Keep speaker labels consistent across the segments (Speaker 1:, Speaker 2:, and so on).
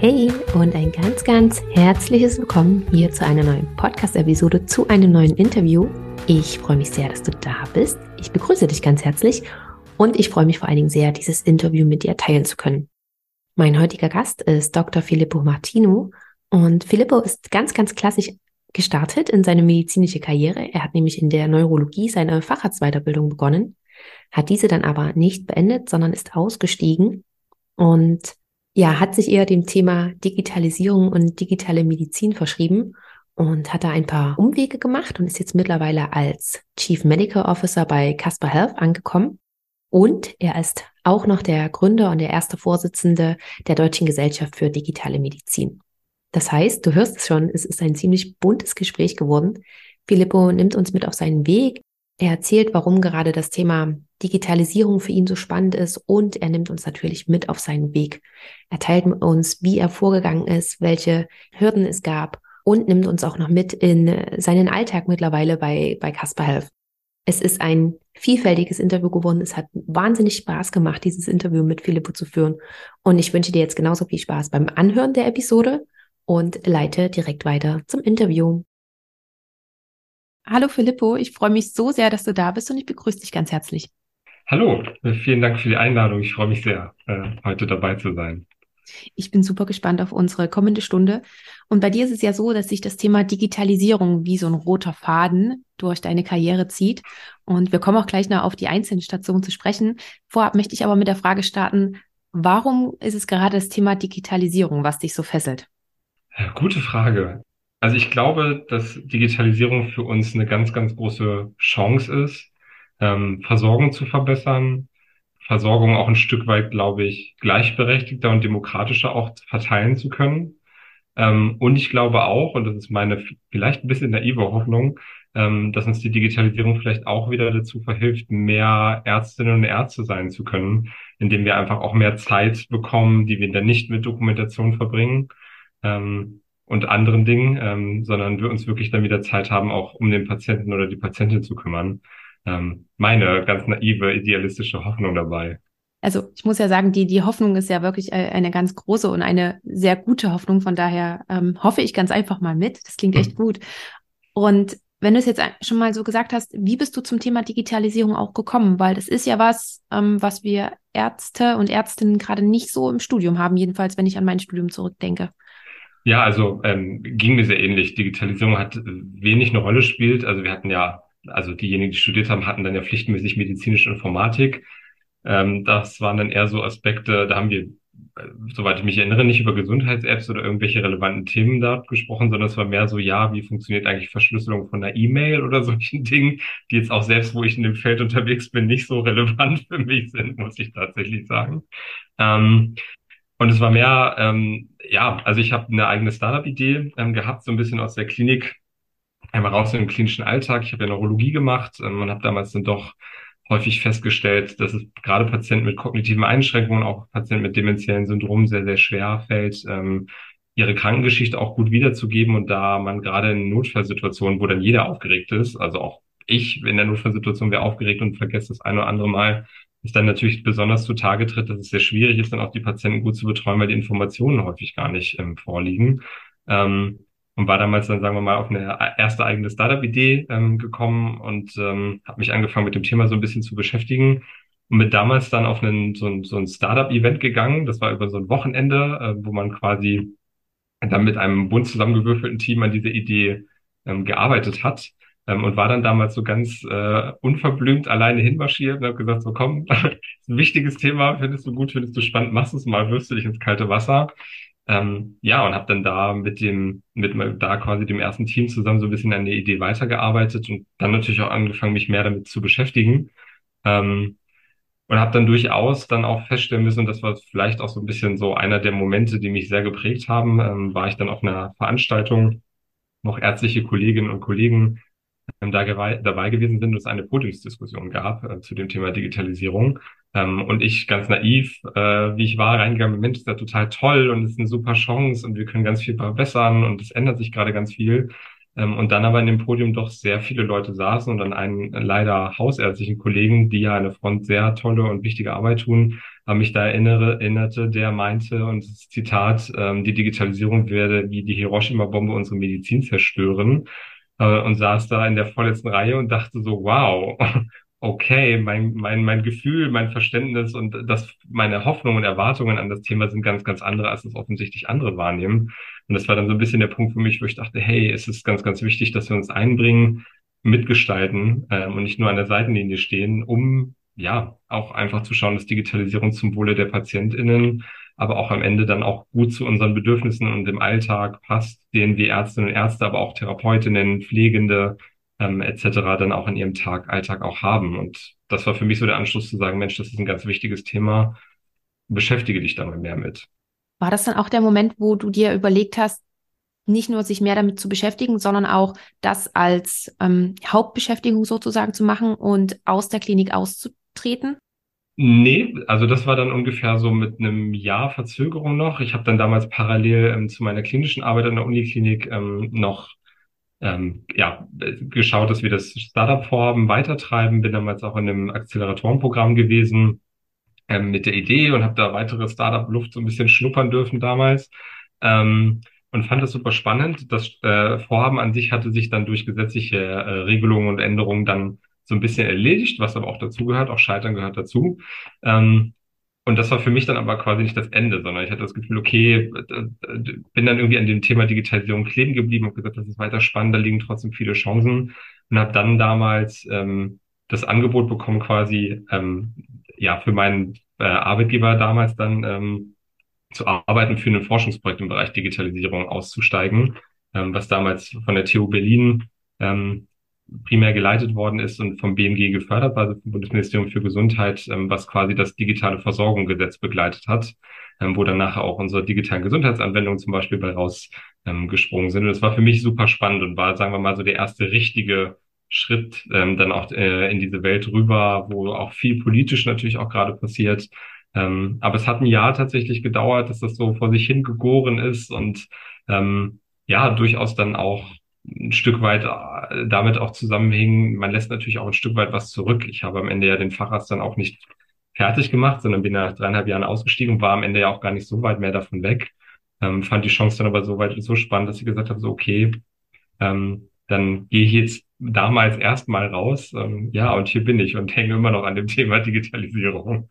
Speaker 1: Hey und ein ganz, ganz herzliches Willkommen hier zu einer neuen Podcast-Episode, zu einem neuen Interview. Ich freue mich sehr, dass du da bist. Ich begrüße dich ganz herzlich und ich freue mich vor allen Dingen sehr, dieses Interview mit dir teilen zu können. Mein heutiger Gast ist Dr. Filippo Martino und Filippo ist ganz, ganz klassisch gestartet in seine medizinische Karriere. Er hat nämlich in der Neurologie seine Facharztweiterbildung begonnen, hat diese dann aber nicht beendet, sondern ist ausgestiegen und ja, hat sich eher dem Thema Digitalisierung und digitale Medizin verschrieben und hat da ein paar Umwege gemacht und ist jetzt mittlerweile als Chief Medical Officer bei Casper Health angekommen. Und er ist auch noch der Gründer und der erste Vorsitzende der Deutschen Gesellschaft für digitale Medizin. Das heißt, du hörst es schon, es ist ein ziemlich buntes Gespräch geworden. Filippo nimmt uns mit auf seinen Weg, er erzählt, warum gerade das Thema Digitalisierung für ihn so spannend ist und er nimmt uns natürlich mit auf seinen Weg. Er teilt mit uns, wie er vorgegangen ist, welche Hürden es gab und nimmt uns auch noch mit in seinen Alltag mittlerweile bei, bei Casper Health. Es ist ein vielfältiges Interview geworden. Es hat wahnsinnig Spaß gemacht, dieses Interview mit Filippo zu führen. Und ich wünsche dir jetzt genauso viel Spaß beim Anhören der Episode und leite direkt weiter zum Interview. Hallo Filippo, ich freue mich so sehr, dass du da bist und ich begrüße dich ganz herzlich.
Speaker 2: Hallo, vielen Dank für die Einladung. Ich freue mich sehr, äh, heute dabei zu sein.
Speaker 1: Ich bin super gespannt auf unsere kommende Stunde. Und bei dir ist es ja so, dass sich das Thema Digitalisierung wie so ein roter Faden durch deine Karriere zieht. Und wir kommen auch gleich noch auf die einzelnen Stationen zu sprechen. Vorab möchte ich aber mit der Frage starten, warum ist es gerade das Thema Digitalisierung, was dich so fesselt?
Speaker 2: Gute Frage. Also ich glaube, dass Digitalisierung für uns eine ganz, ganz große Chance ist, ähm, Versorgung zu verbessern, Versorgung auch ein Stück weit, glaube ich, gleichberechtigter und demokratischer auch verteilen zu können. Ähm, und ich glaube auch, und das ist meine vielleicht ein bisschen naive Hoffnung, ähm, dass uns die Digitalisierung vielleicht auch wieder dazu verhilft, mehr Ärztinnen und Ärzte sein zu können, indem wir einfach auch mehr Zeit bekommen, die wir dann nicht mit Dokumentation verbringen. Ähm, und anderen Dingen, ähm, sondern wir uns wirklich dann wieder Zeit haben, auch um den Patienten oder die Patientin zu kümmern. Ähm, meine ganz naive, idealistische Hoffnung dabei.
Speaker 1: Also ich muss ja sagen, die, die Hoffnung ist ja wirklich äh, eine ganz große und eine sehr gute Hoffnung. Von daher ähm, hoffe ich ganz einfach mal mit. Das klingt echt gut. Und wenn du es jetzt schon mal so gesagt hast, wie bist du zum Thema Digitalisierung auch gekommen? Weil das ist ja was, ähm, was wir Ärzte und Ärztinnen gerade nicht so im Studium haben, jedenfalls wenn ich an mein Studium zurückdenke.
Speaker 2: Ja, also ähm, ging mir sehr ähnlich. Digitalisierung hat wenig eine Rolle spielt. Also wir hatten ja, also diejenigen, die studiert haben, hatten dann ja pflichtmäßig medizinische Informatik. Ähm, das waren dann eher so Aspekte, da haben wir, äh, soweit ich mich erinnere, nicht über Gesundheits-Apps oder irgendwelche relevanten Themen da gesprochen, sondern es war mehr so, ja, wie funktioniert eigentlich Verschlüsselung von einer E-Mail oder solchen Dingen, die jetzt auch selbst, wo ich in dem Feld unterwegs bin, nicht so relevant für mich sind, muss ich tatsächlich sagen. Ähm, und es war mehr, ähm, ja, also ich habe eine eigene Startup-Idee ähm, gehabt, so ein bisschen aus der Klinik, einmal raus in den klinischen Alltag. Ich habe ja Neurologie gemacht ähm, und habe damals dann doch häufig festgestellt, dass es gerade Patienten mit kognitiven Einschränkungen, auch Patienten mit demenziellen Syndromen sehr, sehr schwer fällt, ähm, ihre Krankengeschichte auch gut wiederzugeben. Und da man gerade in Notfallsituationen, wo dann jeder aufgeregt ist, also auch ich in der Notfallsituation wäre aufgeregt und vergesse das eine oder andere Mal, ist dann natürlich besonders zutage tritt, dass es sehr schwierig ist, dann auch die Patienten gut zu betreuen, weil die Informationen häufig gar nicht ähm, vorliegen. Ähm, und war damals dann, sagen wir mal, auf eine erste eigene Startup-Idee ähm, gekommen und ähm, habe mich angefangen, mit dem Thema so ein bisschen zu beschäftigen und mit damals dann auf einen, so ein, so ein Startup-Event gegangen. Das war über so ein Wochenende, äh, wo man quasi dann mit einem bunt zusammengewürfelten Team an dieser Idee ähm, gearbeitet hat ähm, und war dann damals so ganz äh, unverblümt alleine hinmarschiert und habe gesagt, so komm, ist ein wichtiges Thema, findest du gut, findest du spannend, machst es mal, wirfst du dich ins kalte Wasser. Ähm, ja, und habe dann da mit dem, mit da quasi dem ersten Team zusammen so ein bisschen an der Idee weitergearbeitet und dann natürlich auch angefangen, mich mehr damit zu beschäftigen. Ähm, und habe dann durchaus dann auch feststellen müssen, das war vielleicht auch so ein bisschen so einer der Momente, die mich sehr geprägt haben, ähm, war ich dann auf einer Veranstaltung, noch ärztliche Kolleginnen und Kollegen da dabei gewesen sind und es eine Podiumsdiskussion gab äh, zu dem Thema Digitalisierung. Ähm, und ich ganz naiv, äh, wie ich war, reingegangen, Mensch, ist ja total toll und es ist eine super Chance und wir können ganz viel verbessern und es ändert sich gerade ganz viel. Ähm, und dann aber in dem Podium doch sehr viele Leute saßen und dann einen leider hausärztlichen Kollegen, die ja an der Front sehr tolle und wichtige Arbeit tun, an mich da erinnere, erinnerte, der meinte, und das Zitat, ähm, die Digitalisierung werde wie die Hiroshima-Bombe unsere Medizin zerstören äh, und saß da in der vorletzten Reihe und dachte so, wow, okay, mein, mein, mein Gefühl, mein Verständnis und das, meine Hoffnungen und Erwartungen an das Thema sind ganz, ganz andere, als es offensichtlich andere wahrnehmen. Und das war dann so ein bisschen der Punkt für mich, wo ich dachte, hey, es ist ganz, ganz wichtig, dass wir uns einbringen, mitgestalten ähm, und nicht nur an der Seitenlinie stehen, um ja auch einfach zu schauen, dass Digitalisierung zum Wohle der PatientInnen, aber auch am Ende dann auch gut zu unseren Bedürfnissen und im Alltag passt, den wir Ärztinnen und Ärzte, aber auch Therapeutinnen, Pflegende ähm, etc. dann auch in ihrem Tag, Alltag auch haben. Und das war für mich so der Anschluss zu sagen, Mensch, das ist ein ganz wichtiges Thema, beschäftige dich da mal mehr mit.
Speaker 1: War das dann auch der Moment, wo du dir überlegt hast, nicht nur sich mehr damit zu beschäftigen, sondern auch das als ähm, Hauptbeschäftigung sozusagen zu machen und aus der Klinik auszutreten?
Speaker 2: Nee, also das war dann ungefähr so mit einem Jahr Verzögerung noch. Ich habe dann damals parallel ähm, zu meiner klinischen Arbeit in der Uniklinik ähm, noch ähm, ja, geschaut, dass wir das Startup-Vorhaben weitertreiben. Bin damals auch in einem Acceleratorenprogramm gewesen ähm, mit der Idee und habe da weitere Startup-Luft so ein bisschen schnuppern dürfen damals. Ähm, und fand das super spannend. Das äh, Vorhaben an sich hatte sich dann durch gesetzliche äh, Regelungen und Änderungen dann so ein bisschen erledigt, was aber auch dazu gehört, auch Scheitern gehört dazu. Ähm, und das war für mich dann aber quasi nicht das Ende, sondern ich hatte das Gefühl, okay, bin dann irgendwie an dem Thema Digitalisierung kleben geblieben und gesagt, das ist weiter spannend, da liegen trotzdem viele Chancen und habe dann damals ähm, das Angebot bekommen, quasi ähm, ja für meinen äh, Arbeitgeber damals dann ähm, zu arbeiten, für ein Forschungsprojekt im Bereich Digitalisierung auszusteigen, ähm, was damals von der TU Berlin ähm, primär geleitet worden ist und vom BMG gefördert, also vom Bundesministerium für Gesundheit, ähm, was quasi das digitale Versorgungsgesetz begleitet hat, ähm, wo dann nachher auch unsere digitalen Gesundheitsanwendungen zum Beispiel bei rausgesprungen ähm, sind. Und das war für mich super spannend und war, sagen wir mal, so der erste richtige Schritt dann auch äh, in diese Welt rüber, wo auch viel politisch natürlich auch gerade passiert. Aber es hat ein Jahr tatsächlich gedauert, dass das so vor sich hingegoren ist und ja, durchaus dann auch ein Stück weit äh, damit auch zusammenhängen, man lässt natürlich auch ein Stück weit was zurück. Ich habe am Ende ja den Facharzt dann auch nicht fertig gemacht, sondern bin nach dreieinhalb Jahren ausgestiegen und war am Ende ja auch gar nicht so weit mehr davon weg. Ähm, fand die Chance dann aber so weit so spannend, dass ich gesagt habe, so okay, ähm, dann gehe ich jetzt damals erstmal raus. Ähm, ja, und hier bin ich und hänge immer noch an dem Thema Digitalisierung.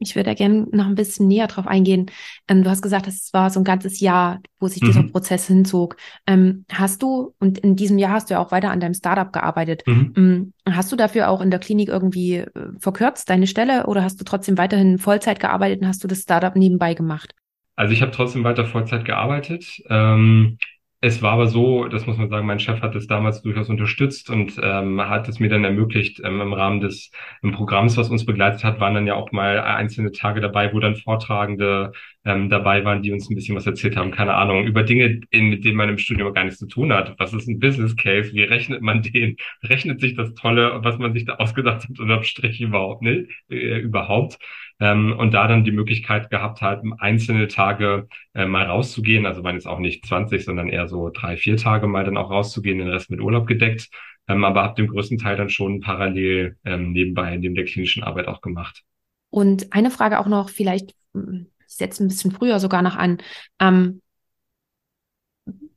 Speaker 1: Ich würde gerne noch ein bisschen näher drauf eingehen. Ähm, du hast gesagt, es war so ein ganzes Jahr, wo sich mhm. dieser Prozess hinzog. Ähm, hast du, und in diesem Jahr hast du ja auch weiter an deinem Startup gearbeitet, mhm. ähm, hast du dafür auch in der Klinik irgendwie äh, verkürzt deine Stelle oder hast du trotzdem weiterhin Vollzeit gearbeitet und hast du das Startup nebenbei gemacht?
Speaker 2: Also ich habe trotzdem weiter Vollzeit gearbeitet. Ähm, es war aber so, das muss man sagen, mein Chef hat es damals durchaus unterstützt und ähm, hat es mir dann ermöglicht, ähm, im Rahmen des im Programms, was uns begleitet hat, waren dann ja auch mal einzelne Tage dabei, wo dann Vortragende ähm, dabei waren, die uns ein bisschen was erzählt haben, keine Ahnung, über Dinge, in, mit denen man im Studium gar nichts zu tun hat. Was ist ein Business Case? Wie rechnet man den? Rechnet sich das Tolle, was man sich da ausgedacht hat, unterm Strich überhaupt nicht? Äh, überhaupt? Ähm, und da dann die Möglichkeit gehabt hat, einzelne Tage äh, mal rauszugehen. Also waren jetzt auch nicht 20, sondern eher so drei, vier Tage mal dann auch rauszugehen, den Rest mit Urlaub gedeckt. Ähm, aber habe den größten Teil dann schon parallel ähm, nebenbei neben der klinischen Arbeit auch gemacht.
Speaker 1: Und eine Frage auch noch, vielleicht, hm, ich setze ein bisschen früher sogar noch an. Ähm,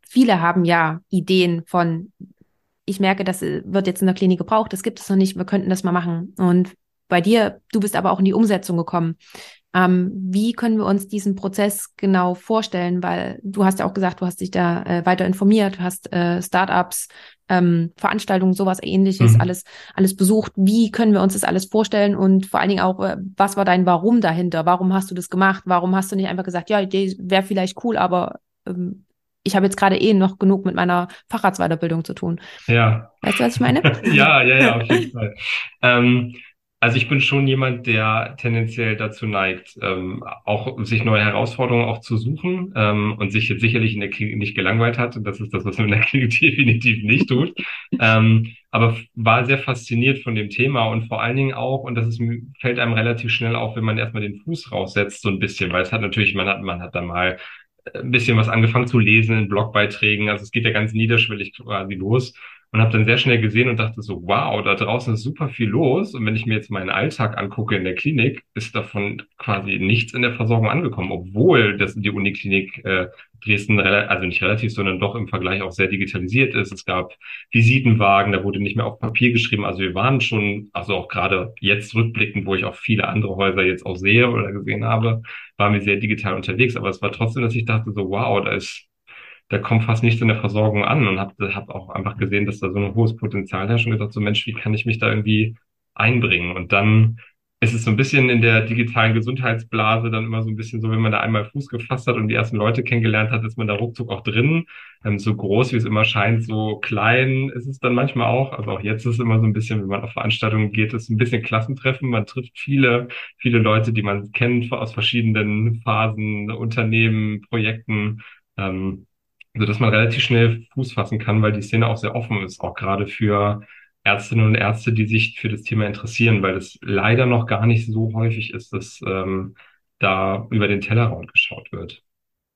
Speaker 1: viele haben ja Ideen von, ich merke, das äh, wird jetzt in der Klinik gebraucht, das gibt es noch nicht, wir könnten das mal machen. Und bei dir, du bist aber auch in die Umsetzung gekommen. Ähm, wie können wir uns diesen Prozess genau vorstellen? Weil du hast ja auch gesagt, du hast dich da äh, weiter informiert, du hast äh, Startups, ähm, Veranstaltungen, sowas ähnliches, mhm. alles, alles besucht. Wie können wir uns das alles vorstellen? Und vor allen Dingen auch, äh, was war dein Warum dahinter? Warum hast du das gemacht? Warum hast du nicht einfach gesagt, ja, Idee wäre vielleicht cool, aber ähm, ich habe jetzt gerade eh noch genug mit meiner Facharztweiterbildung zu tun.
Speaker 2: Ja.
Speaker 1: Weißt du, was ich meine?
Speaker 2: ja, ja, ja, auf jeden Fall. Ähm, Also ich bin schon jemand, der tendenziell dazu neigt, ähm, auch sich neue Herausforderungen auch zu suchen ähm, und sich jetzt sicherlich in der Klinik nicht gelangweilt hat. Und das ist das, was man in der Klinik definitiv nicht tut. ähm, aber war sehr fasziniert von dem Thema und vor allen Dingen auch, und das ist, fällt einem relativ schnell auf, wenn man erstmal den Fuß raussetzt, so ein bisschen, weil es hat natürlich, man hat, man hat da mal ein bisschen was angefangen zu lesen in Blogbeiträgen. Also es geht ja ganz niederschwellig quasi los und habe dann sehr schnell gesehen und dachte so, wow, da draußen ist super viel los. Und wenn ich mir jetzt meinen Alltag angucke in der Klinik, ist davon quasi nichts in der Versorgung angekommen, obwohl das die Uniklinik äh, Dresden, also nicht relativ, sondern doch im Vergleich auch sehr digitalisiert ist. Es gab Visitenwagen, da wurde nicht mehr auf Papier geschrieben. Also wir waren schon, also auch gerade jetzt rückblickend, wo ich auch viele andere Häuser jetzt auch sehe oder gesehen habe, waren wir sehr digital unterwegs. Aber es war trotzdem, dass ich dachte so, wow, da ist da kommt fast nichts in der Versorgung an und habe hab auch einfach gesehen, dass da so ein hohes Potenzial herrscht und gesagt, so Mensch, wie kann ich mich da irgendwie einbringen? Und dann ist es so ein bisschen in der digitalen Gesundheitsblase dann immer so ein bisschen so, wenn man da einmal Fuß gefasst hat und die ersten Leute kennengelernt hat, ist man da ruckzuck auch drin. Ähm, so groß, wie es immer scheint, so klein ist es dann manchmal auch. Also auch jetzt ist es immer so ein bisschen, wenn man auf Veranstaltungen geht, ist ein bisschen Klassentreffen. Man trifft viele, viele Leute, die man kennt aus verschiedenen Phasen, Unternehmen, Projekten. Ähm, also dass man relativ schnell Fuß fassen kann, weil die Szene auch sehr offen ist, auch gerade für Ärztinnen und Ärzte, die sich für das Thema interessieren, weil es leider noch gar nicht so häufig ist, dass ähm, da über den Tellerrand geschaut wird.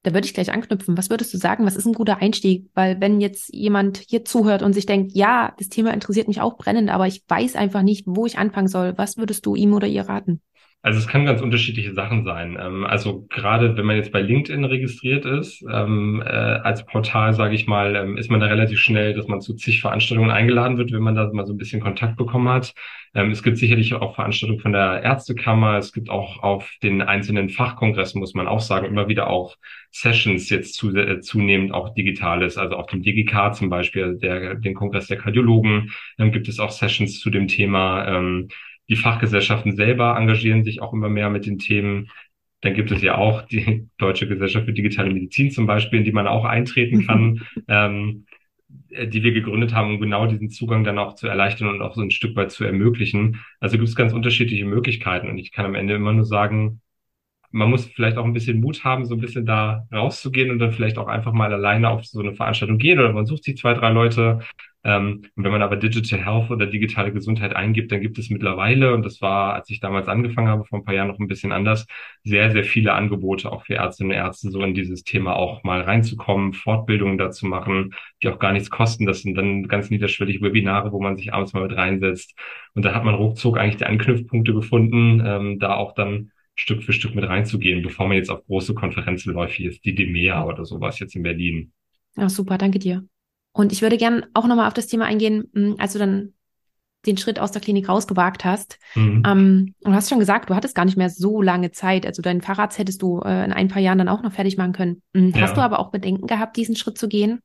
Speaker 1: Da würde ich gleich anknüpfen. Was würdest du sagen? Was ist ein guter Einstieg? Weil wenn jetzt jemand hier zuhört und sich denkt, ja, das Thema interessiert mich auch brennend, aber ich weiß einfach nicht, wo ich anfangen soll, was würdest du ihm oder ihr raten?
Speaker 2: Also es kann ganz unterschiedliche Sachen sein. Ähm, also gerade wenn man jetzt bei LinkedIn registriert ist, ähm, äh, als Portal, sage ich mal, ähm, ist man da relativ schnell, dass man zu zig Veranstaltungen eingeladen wird, wenn man da mal so ein bisschen Kontakt bekommen hat. Es gibt sicherlich auch Veranstaltungen von der Ärztekammer. Es gibt auch auf den einzelnen Fachkongressen, muss man auch sagen, immer wieder auch Sessions jetzt äh, zunehmend auch digitales. Also auf dem DGK zum Beispiel, der, den Kongress der Kardiologen, gibt es auch Sessions zu dem Thema. Die Fachgesellschaften selber engagieren sich auch immer mehr mit den Themen. Dann gibt es ja auch die Deutsche Gesellschaft für digitale Medizin zum Beispiel, in die man auch eintreten kann, ähm, die wir gegründet haben, um genau diesen Zugang dann auch zu erleichtern und auch so ein Stück weit zu ermöglichen. Also gibt es ganz unterschiedliche Möglichkeiten und ich kann am Ende immer nur sagen, man muss vielleicht auch ein bisschen Mut haben, so ein bisschen da rauszugehen und dann vielleicht auch einfach mal alleine auf so eine Veranstaltung gehen oder man sucht sich zwei, drei Leute, ähm, und wenn man aber Digital Health oder digitale Gesundheit eingibt, dann gibt es mittlerweile, und das war, als ich damals angefangen habe, vor ein paar Jahren noch ein bisschen anders, sehr, sehr viele Angebote auch für Ärztinnen und Ärzte, so in dieses Thema auch mal reinzukommen, Fortbildungen dazu machen, die auch gar nichts kosten. Das sind dann ganz niederschwellige Webinare, wo man sich abends mal mit reinsetzt. Und da hat man ruckzuck eigentlich die Anknüpfpunkte gefunden, ähm, da auch dann Stück für Stück mit reinzugehen, bevor man jetzt auf große Konferenzen läuft, wie jetzt die DEMEA oder sowas jetzt in Berlin.
Speaker 1: Ja, super, danke dir. Und ich würde gern auch nochmal auf das Thema eingehen, hm, als du dann den Schritt aus der Klinik rausgewagt hast. Mhm. Ähm, und du hast schon gesagt, du hattest gar nicht mehr so lange Zeit. Also deinen Fahrrad hättest du äh, in ein paar Jahren dann auch noch fertig machen können. Mhm. Hast ja. du aber auch Bedenken gehabt, diesen Schritt zu gehen?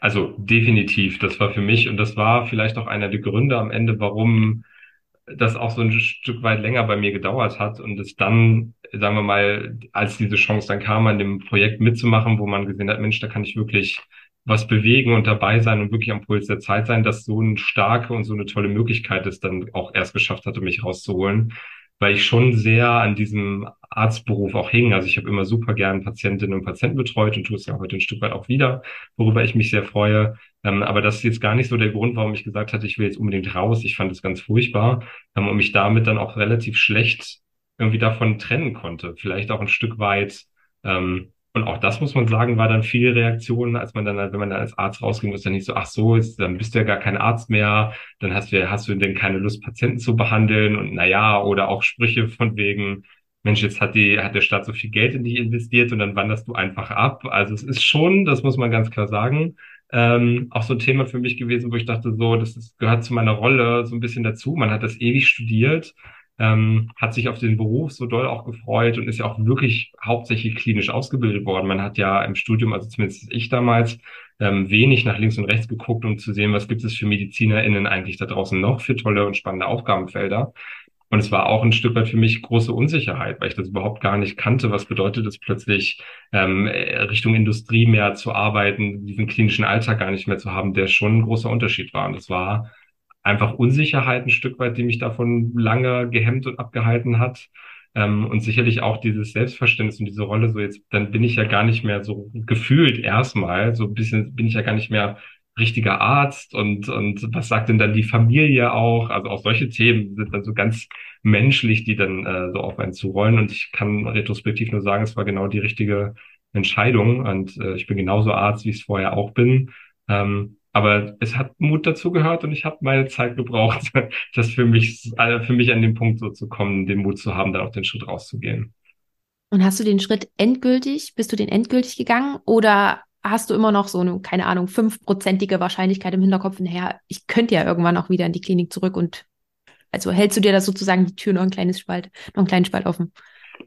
Speaker 2: Also definitiv. Das war für mich und das war vielleicht auch einer der Gründe am Ende, warum das auch so ein Stück weit länger bei mir gedauert hat und es dann, sagen wir mal, als diese Chance dann kam, an dem Projekt mitzumachen, wo man gesehen hat, Mensch, da kann ich wirklich was bewegen und dabei sein und wirklich am Puls der Zeit sein, dass so eine starke und so eine tolle Möglichkeit es dann auch erst geschafft hatte, mich rauszuholen, weil ich schon sehr an diesem Arztberuf auch hing. Also ich habe immer super gern Patientinnen und Patienten betreut und tue es ja heute ein Stück weit auch wieder, worüber ich mich sehr freue. Ähm, aber das ist jetzt gar nicht so der Grund, warum ich gesagt hatte, ich will jetzt unbedingt raus. Ich fand es ganz furchtbar ähm, und mich damit dann auch relativ schlecht irgendwie davon trennen konnte. Vielleicht auch ein Stück weit ähm, und auch das muss man sagen, war dann viele Reaktionen, als man dann, wenn man dann als Arzt rausging, ist dann nicht so, ach so, ist, dann bist du ja gar kein Arzt mehr, dann hast du, hast du denn keine Lust, Patienten zu behandeln und naja, oder auch Sprüche von wegen, Mensch, jetzt hat die, hat der Staat so viel Geld in dich investiert und dann wanderst du einfach ab. Also es ist schon, das muss man ganz klar sagen, ähm, auch so ein Thema für mich gewesen, wo ich dachte, so, das ist, gehört zu meiner Rolle so ein bisschen dazu. Man hat das ewig studiert ähm, hat sich auf den Beruf so doll auch gefreut und ist ja auch wirklich hauptsächlich klinisch ausgebildet worden. Man hat ja im Studium, also zumindest ich damals, ähm, wenig nach links und rechts geguckt, um zu sehen, was gibt es für MedizinerInnen eigentlich da draußen noch für tolle und spannende Aufgabenfelder. Und es war auch ein Stück weit für mich große Unsicherheit, weil ich das überhaupt gar nicht kannte. Was bedeutet es plötzlich, ähm, Richtung Industrie mehr zu arbeiten, diesen klinischen Alltag gar nicht mehr zu haben, der schon ein großer Unterschied war. Und das war einfach Unsicherheit ein Stück weit, die mich davon lange gehemmt und abgehalten hat. Ähm, und sicherlich auch dieses Selbstverständnis und diese Rolle, so jetzt, dann bin ich ja gar nicht mehr so gefühlt erstmal, so ein bisschen bin ich ja gar nicht mehr richtiger Arzt und, und was sagt denn dann die Familie auch? Also auch solche Themen sind dann so ganz menschlich, die dann äh, so auf einen zurollen. Und ich kann retrospektiv nur sagen, es war genau die richtige Entscheidung. Und äh, ich bin genauso Arzt, wie ich es vorher auch bin. Ähm, aber es hat Mut dazu gehört und ich habe meine Zeit gebraucht, das für mich, also für mich an den Punkt so zu kommen, den Mut zu haben, dann auch den Schritt rauszugehen.
Speaker 1: Und hast du den Schritt endgültig, bist du den endgültig gegangen oder hast du immer noch so eine, keine Ahnung, fünfprozentige Wahrscheinlichkeit im Hinterkopf, naja, ich könnte ja irgendwann auch wieder in die Klinik zurück und also hältst du dir da sozusagen die Tür noch ein kleines Spalt, noch einen kleinen Spalt offen?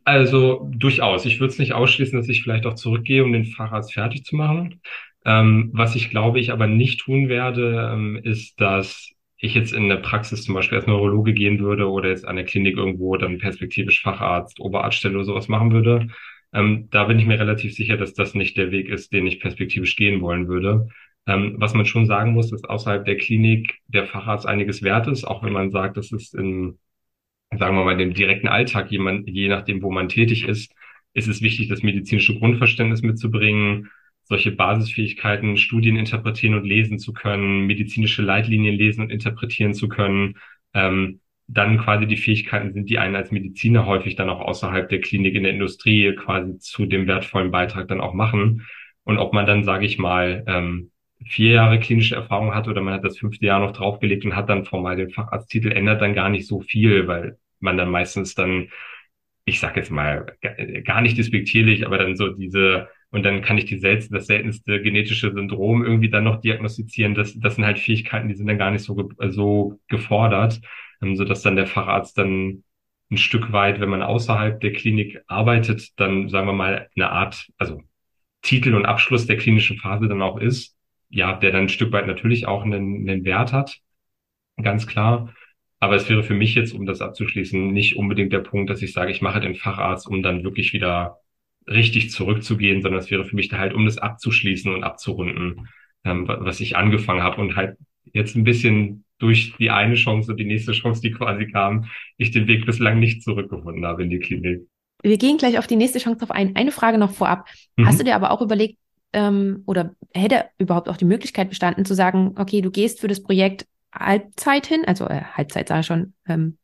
Speaker 2: Also durchaus. Ich würde es nicht ausschließen, dass ich vielleicht auch zurückgehe, um den Facharzt fertig zu machen. Ähm, was ich glaube, ich aber nicht tun werde, ähm, ist, dass ich jetzt in der Praxis zum Beispiel als Neurologe gehen würde oder jetzt an der Klinik irgendwo dann perspektivisch Facharzt, Oberarztstelle oder sowas machen würde. Ähm, da bin ich mir relativ sicher, dass das nicht der Weg ist, den ich perspektivisch gehen wollen würde. Ähm, was man schon sagen muss, ist außerhalb der Klinik der Facharzt einiges wert ist, auch wenn man sagt, das ist in, sagen wir mal, dem direkten Alltag, jemand, je nachdem, wo man tätig ist, ist es wichtig, das medizinische Grundverständnis mitzubringen, solche Basisfähigkeiten, Studien interpretieren und lesen zu können, medizinische Leitlinien lesen und interpretieren zu können, ähm, dann quasi die Fähigkeiten sind, die einen als Mediziner häufig dann auch außerhalb der Klinik in der Industrie quasi zu dem wertvollen Beitrag dann auch machen. Und ob man dann, sage ich mal, ähm, vier Jahre klinische Erfahrung hat oder man hat das fünfte Jahr noch draufgelegt und hat dann formal den Facharzttitel, ändert dann gar nicht so viel, weil man dann meistens dann, ich sag jetzt mal, gar nicht despektierlich, aber dann so diese und dann kann ich die selten, das seltenste genetische Syndrom irgendwie dann noch diagnostizieren. Das, das sind halt Fähigkeiten, die sind dann gar nicht so, so gefordert, ähm, so dass dann der Facharzt dann ein Stück weit, wenn man außerhalb der Klinik arbeitet, dann sagen wir mal eine Art, also Titel und Abschluss der klinischen Phase dann auch ist, ja, der dann ein Stück weit natürlich auch einen, einen Wert hat, ganz klar. Aber es wäre für mich jetzt, um das abzuschließen, nicht unbedingt der Punkt, dass ich sage, ich mache den Facharzt, um dann wirklich wieder richtig zurückzugehen, sondern es wäre für mich da halt, um das abzuschließen und abzurunden, ähm, was ich angefangen habe und halt jetzt ein bisschen durch die eine Chance und die nächste Chance, die quasi kam, ich den Weg bislang nicht zurückgefunden habe in die Klinik.
Speaker 1: Wir gehen gleich auf die nächste Chance drauf ein. Eine Frage noch vorab. Mhm. Hast du dir aber auch überlegt, ähm, oder hätte überhaupt auch die Möglichkeit bestanden, zu sagen, okay, du gehst für das Projekt Halbzeit hin, also äh, Halbzeit sage ich schon, ähm,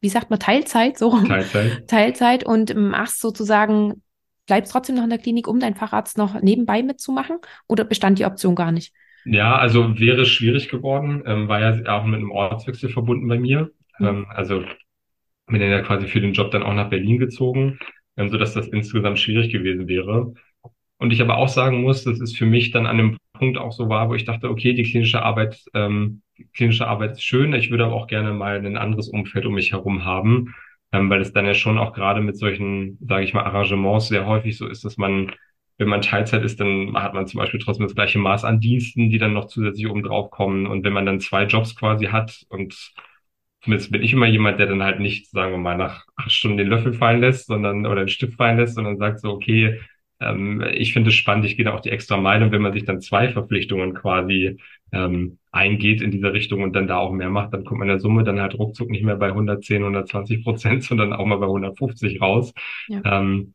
Speaker 1: wie sagt man, Teilzeit, so Teilzeit. Teilzeit und machst sozusagen bleibst trotzdem noch in der Klinik, um deinen Facharzt noch nebenbei mitzumachen? Oder bestand die Option gar nicht?
Speaker 2: Ja, also wäre schwierig geworden, ähm, war ja auch mit einem Ortswechsel verbunden bei mir. Mhm. Ähm, also bin dann ja quasi für den Job dann auch nach Berlin gezogen, ähm, so dass das insgesamt schwierig gewesen wäre. Und ich aber auch sagen muss, das ist für mich dann an einem Punkt auch so war, wo ich dachte, okay, die klinische Arbeit, ähm, klinische Arbeit ist schön, ich würde aber auch gerne mal ein anderes Umfeld um mich herum haben ähm, weil es dann ja schon auch gerade mit solchen, sage ich mal, Arrangements sehr häufig so ist, dass man, wenn man Teilzeit ist, dann hat man zum Beispiel trotzdem das gleiche Maß an Diensten, die dann noch zusätzlich oben drauf kommen. Und wenn man dann zwei Jobs quasi hat und zumindest bin ich immer jemand, der dann halt nicht, sagen wir mal, nach acht Stunden den Löffel fallen lässt, sondern oder den Stift fallen lässt, sondern sagt so, okay, ähm, ich finde es spannend, ich gehe da auch die extra Meile. Und wenn man sich dann zwei Verpflichtungen quasi ähm, eingeht in diese Richtung und dann da auch mehr macht, dann kommt man in der Summe dann halt ruckzuck nicht mehr bei 110, 120 Prozent, sondern auch mal bei 150 raus. Ja, ähm,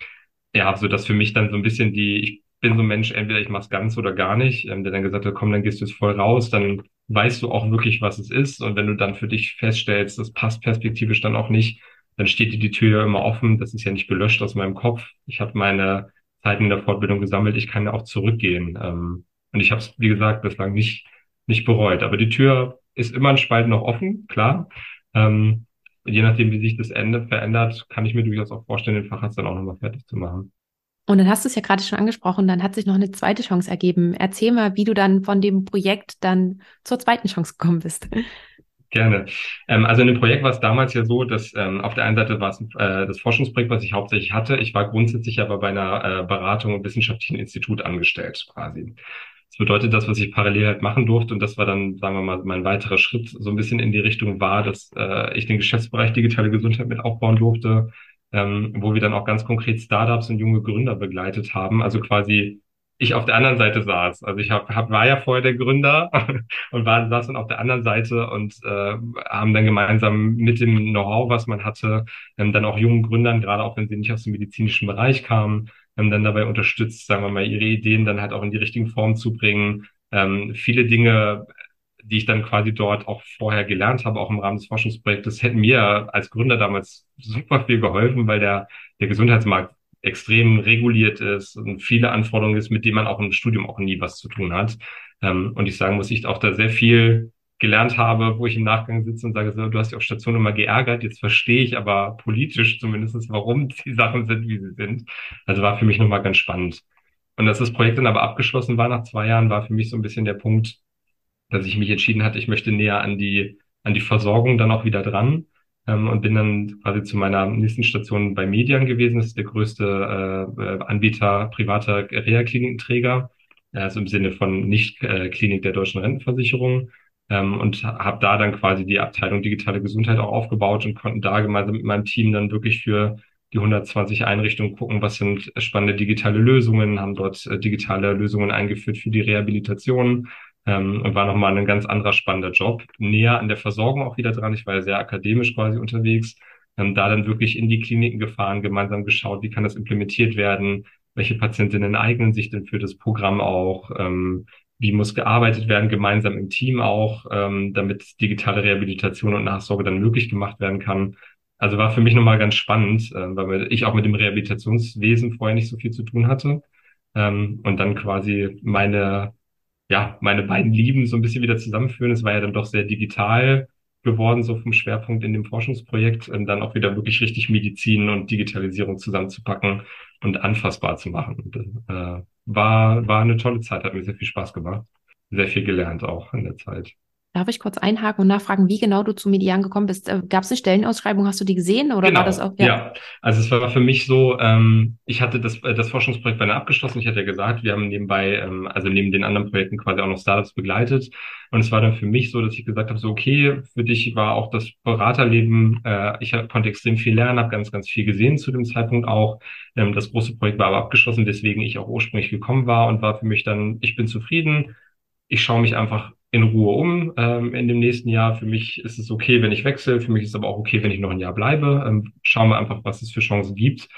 Speaker 2: ja so dass für mich dann so ein bisschen die, ich bin so ein Mensch, entweder ich mach's ganz oder gar nicht, ähm, der dann gesagt hat, komm, dann gehst du jetzt voll raus, dann weißt du auch wirklich, was es ist. Und wenn du dann für dich feststellst, das passt perspektivisch dann auch nicht, dann steht dir die Tür ja immer offen. Das ist ja nicht gelöscht aus meinem Kopf. Ich habe meine Zeiten in der Fortbildung gesammelt. Ich kann auch zurückgehen. Ähm, und ich habe es, wie gesagt, bislang nicht nicht bereut. Aber die Tür ist immer ein Spalt noch offen, klar. Ähm, je nachdem, wie sich das Ende verändert, kann ich mir durchaus auch vorstellen, den Facharzt dann auch nochmal fertig zu machen.
Speaker 1: Und dann hast du es ja gerade schon angesprochen, dann hat sich noch eine zweite Chance ergeben. Erzähl mal, wie du dann von dem Projekt dann zur zweiten Chance gekommen bist.
Speaker 2: Gerne. Ähm, also in dem Projekt war es damals ja so, dass ähm, auf der einen Seite war es äh, das Forschungsprojekt, was ich hauptsächlich hatte. Ich war grundsätzlich aber bei einer äh, Beratung und wissenschaftlichen Institut angestellt quasi. Das bedeutet, das, was ich parallel halt machen durfte, und das war dann, sagen wir mal, mein weiterer Schritt so ein bisschen in die Richtung war, dass äh, ich den Geschäftsbereich digitale Gesundheit mit aufbauen durfte, ähm, wo wir dann auch ganz konkret Startups und junge Gründer begleitet haben. Also quasi ich auf der anderen Seite saß. Also ich hab, hab, war ja vorher der Gründer und war, saß dann auf der anderen Seite und äh, haben dann gemeinsam mit dem Know-how, was man hatte, ähm, dann auch jungen Gründern, gerade auch wenn sie nicht aus dem medizinischen Bereich kamen, ähm, dann dabei unterstützt, sagen wir mal, ihre Ideen dann halt auch in die richtigen Form zu bringen. Ähm, viele Dinge, die ich dann quasi dort auch vorher gelernt habe, auch im Rahmen des Forschungsprojektes, hätten mir als Gründer damals super viel geholfen, weil der, der Gesundheitsmarkt extrem reguliert ist und viele Anforderungen ist, mit denen man auch im Studium auch nie was zu tun hat. Ähm, und ich sagen muss, ich auch da sehr viel gelernt habe, wo ich im Nachgang sitze und sage, so, du hast dich auf Station immer geärgert, jetzt verstehe ich aber politisch zumindest, warum die Sachen sind, wie sie sind. Also war für mich nochmal ganz spannend. Und dass das Projekt dann aber abgeschlossen war nach zwei Jahren, war für mich so ein bisschen der Punkt, dass ich mich entschieden hatte, ich möchte näher an die, an die Versorgung dann auch wieder dran ähm, und bin dann quasi zu meiner nächsten Station bei Median gewesen. Das ist der größte äh, Anbieter privater Reha-Klinikenträger, also im Sinne von Nicht-Klinik der deutschen Rentenversicherung. Ähm, und habe da dann quasi die Abteilung digitale Gesundheit auch aufgebaut und konnten da gemeinsam mit meinem Team dann wirklich für die 120 Einrichtungen gucken, was sind spannende digitale Lösungen, haben dort äh, digitale Lösungen eingeführt für die Rehabilitation, ähm, und war nochmal ein ganz anderer spannender Job. Näher an der Versorgung auch wieder dran. Ich war ja sehr akademisch quasi unterwegs. Ähm, da dann wirklich in die Kliniken gefahren, gemeinsam geschaut, wie kann das implementiert werden, welche Patientinnen eignen sich denn für das Programm auch, ähm, wie muss gearbeitet werden, gemeinsam im Team auch, ähm, damit digitale Rehabilitation und Nachsorge dann möglich gemacht werden kann. Also war für mich nochmal ganz spannend, äh, weil ich auch mit dem Rehabilitationswesen vorher nicht so viel zu tun hatte. Ähm, und dann quasi meine ja, meine beiden Lieben so ein bisschen wieder zusammenführen. Es war ja dann doch sehr digital geworden, so vom Schwerpunkt in dem Forschungsprojekt, und dann auch wieder wirklich richtig Medizin und Digitalisierung zusammenzupacken und anfassbar zu machen. Und, äh, war, war eine tolle Zeit, hat mir sehr viel Spaß gemacht. Sehr viel gelernt auch in der Zeit.
Speaker 1: Darf ich kurz einhaken und nachfragen, wie genau du zu Median gekommen bist? Äh, Gab es eine Stellenausschreibung? Hast du die gesehen oder
Speaker 2: genau,
Speaker 1: war das auch?
Speaker 2: Ja. ja, also es war für mich so, ähm, ich hatte das, äh, das Forschungsprojekt bei abgeschlossen. Ich hatte ja gesagt, wir haben nebenbei, ähm, also neben den anderen Projekten quasi auch noch Startups begleitet. Und es war dann für mich so, dass ich gesagt habe, so okay, für dich war auch das Beraterleben, äh, ich konnte extrem viel lernen, habe ganz, ganz viel gesehen zu dem Zeitpunkt auch. Ähm, das große Projekt war aber abgeschlossen, weswegen ich auch ursprünglich gekommen war und war für mich dann, ich bin zufrieden. Ich schaue mich einfach in Ruhe um ähm, in dem nächsten Jahr. Für mich ist es okay, wenn ich wechsle. Für mich ist es aber auch okay, wenn ich noch ein Jahr bleibe. Ähm, schauen wir einfach, was es für Chancen gibt.